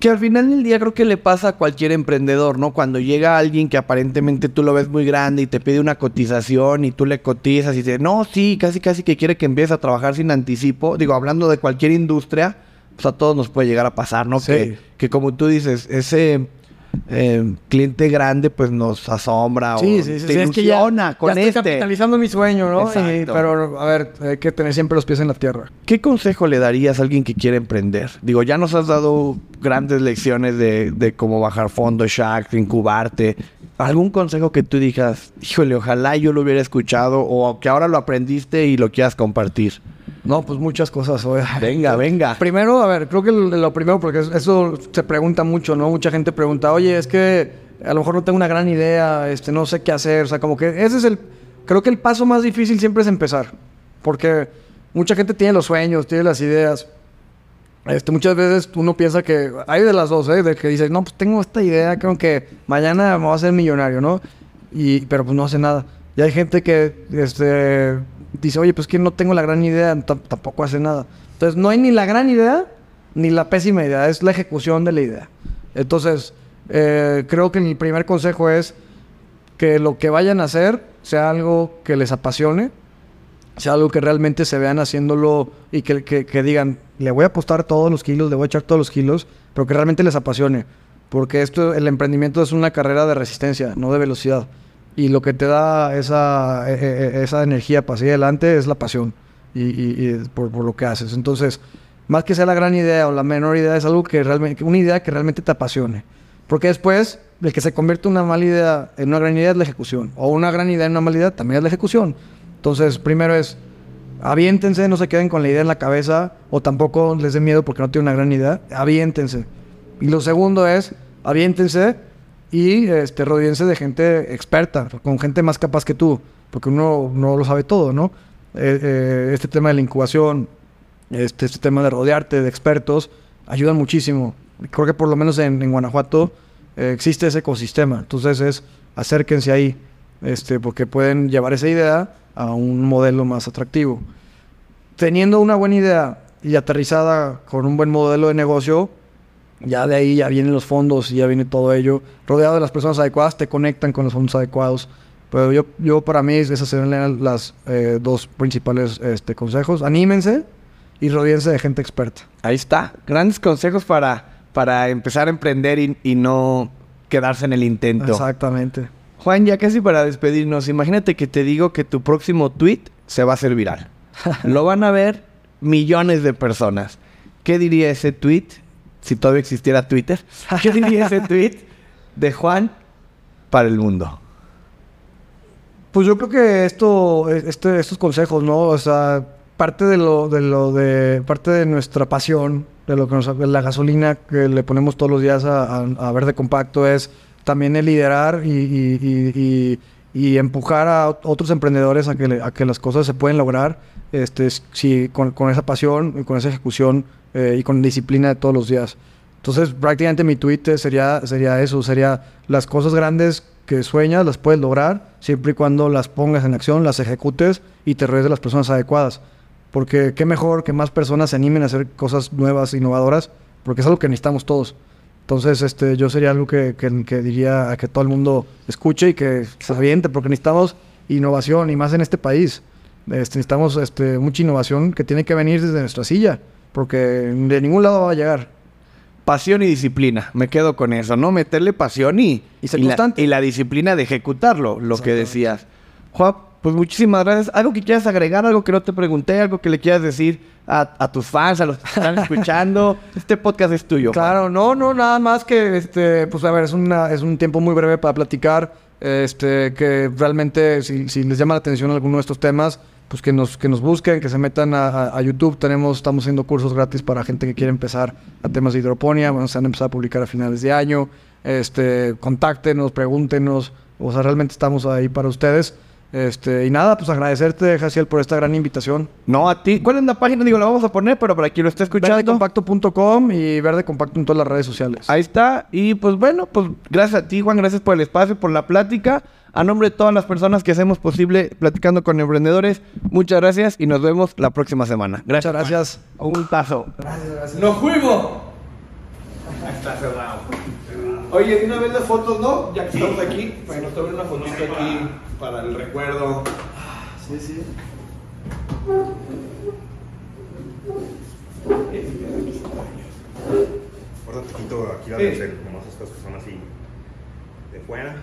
Que al final del día creo que le pasa a cualquier emprendedor, ¿no? Cuando llega alguien que aparentemente tú lo ves muy grande y te pide una cotización y tú le cotizas y dice, no, sí, casi casi que quiere que empieces a trabajar sin anticipo. Digo, hablando de cualquier industria, pues a todos nos puede llegar a pasar, ¿no? Sí. Que, que como tú dices, ese eh, cliente grande pues nos asombra o Sí, sí, sí. te sí, es que ya, con ya estoy este. capitalizando mi sueño, ¿no? Y- pero, a ver, hay que tener siempre los pies en la tierra. ¿Qué consejo le darías a alguien que quiere emprender? Digo, ya nos has dado grandes lecciones de, de cómo bajar fondos, Shark, incubarte. ¿Algún consejo que tú digas, híjole, ojalá yo lo hubiera escuchado o que ahora lo aprendiste y lo quieras compartir? No, pues muchas cosas. oye. Venga, venga. Primero, a ver, creo que lo, primero, porque es- eso se pregunta mucho, ¿no? Mucha gente pregunta, oye, es que a lo mejor no tengo una gran idea, este, no sé qué hacer. O sea, como que ese es el. Creo que el paso más difícil siempre es empezar. Porque mucha gente tiene los sueños, tiene las ideas. Este, muchas veces uno piensa que hay de las dos, ¿eh? De que dices, no, pues tengo esta idea, creo que mañana me voy a hacer millonario, ¿no? Y, pero pues no hace nada. Y hay gente que este, dice, oye, pues que no tengo la gran idea, tam- tampoco hace nada. Entonces, no hay ni la gran idea ni la pésima idea, es la ejecución de la idea. Entonces, eh, creo que mi primer consejo es que lo que vayan a hacer sea algo que les apasione, sea algo que realmente se vean haciéndolo y que, que- que digan, le voy a apostar todos los kilos, le voy a echar todos los kilos, pero que realmente les apasione. Porque esto, el emprendimiento es una carrera de resistencia, no de velocidad. Y lo que te da esa, eh, eh, esa energía para seguir adelante es la pasión y, por lo que haces. Entonces, más que sea la gran idea o la menor idea, es algo que realmente, una idea que realmente te apasione. Porque después, el que se convierte una mala idea en una gran idea es la ejecución. O una gran idea en una mala idea también es la ejecución. Entonces, primero es, aviéntense, no se queden con la idea en la cabeza, o tampoco les dé miedo porque no tienen una gran idea, aviéntense. Y lo segundo es, aviéntense y este, rodeense de gente experta, con gente más capaz que tú, porque uno no lo sabe todo, ¿no? Eh, eh, este tema de la incubación, este, este tema de rodearte de expertos, ayudan muchísimo. Creo que por lo menos en, en Guanajuato eh, existe ese ecosistema. Entonces es acérquense ahí, este, porque pueden llevar esa idea a un modelo más atractivo. Teniendo una buena idea y aterrizada con un buen modelo de negocio, ya de ahí ya vienen los fondos y ya viene todo ello. Rodeado de las personas adecuadas, te conectan con los fondos adecuados. Pero yo, yo para mí, esas serían las eh, dos principales este, consejos. Anímense y rodeense de gente experta. Ahí está. Grandes consejos para, para empezar a emprender y, y no quedarse en el intento. Exactamente. Juan, ya casi para despedirnos, imagínate que te digo que tu próximo tweet se va a hacer viral. Lo van a ver millones de personas. ¿Qué diría ese tweet si todavía existiera Twitter? ¿Qué diría ese tweet de Juan para el mundo? Pues yo creo que esto, este, estos consejos, ¿no? O sea, parte de lo, de lo de, parte de nuestra pasión, de lo que nos, de la gasolina que le ponemos todos los días a, a- a Verde Compacto es también el liderar y, y- y- y- y empujar a ot- otros emprendedores a que, le- a que las cosas se pueden lograr, este, si, con, con esa pasión y con esa ejecución eh, y con disciplina de todos los días. Entonces, prácticamente mi tweet sería, sería eso, sería las cosas grandes que sueñas las puedes lograr siempre y cuando las pongas en acción, las ejecutes y te rodees de las personas adecuadas. Porque qué mejor que más personas se animen a hacer cosas nuevas, innovadoras, porque es algo que necesitamos todos. Entonces, este, yo sería algo que, que- que diría a que todo el mundo escuche y que se aviente, porque necesitamos innovación y más en este país. Este, necesitamos este, mucha innovación que tiene que venir desde nuestra silla, porque de ningún lado va a llegar. Pasión y disciplina. Me quedo con eso, ¿no? Meterle pasión y, Y ser la, y la disciplina de ejecutarlo, lo que decías. Juan, pues muchísimas gracias. ¿Algo que quieras agregar? ¿Algo que no te pregunté? ¿Algo que le quieras decir a, a tus fans, a los que están escuchando? Este podcast es tuyo. Juan. Claro, no, no, nada más que, este, pues a ver, es, una, es un tiempo muy breve para platicar, este, que realmente si, si les llama la atención alguno de estos temas, pues que nos, que nos busquen, que se metan a, a- YouTube. Tenemos, estamos haciendo cursos gratis para gente que quiere empezar a temas de hidroponía. Bueno, se han empezado a publicar a finales de año. Este, contáctenos, pregúntenos. O sea, realmente estamos ahí para ustedes. Este, y nada, pues agradecerte, Jaciel, por esta gran invitación. No, a ti. ¿Cuál es la página? Digo, la vamos a poner, pero para quien lo esté escuchando. Verdecompacto.com y Verde Compacto en todas las redes sociales. Ahí está. Y pues bueno, pues gracias a ti, Juan. Gracias por el espacio, por la plática. A nombre de todas las personas que hacemos posible platicando con emprendedores, muchas gracias y nos vemos la próxima semana. Gracias. Muchas gracias. Un tazo. ¡Nos fuimos! Está cerrado. Oye, una vez las fotos, ¿no? Ya que estamos aquí, bueno, tomé una fotito aquí para el recuerdo. Sí, sí. Ahorita te quito aquí la Sí. como estas que son así de fuera.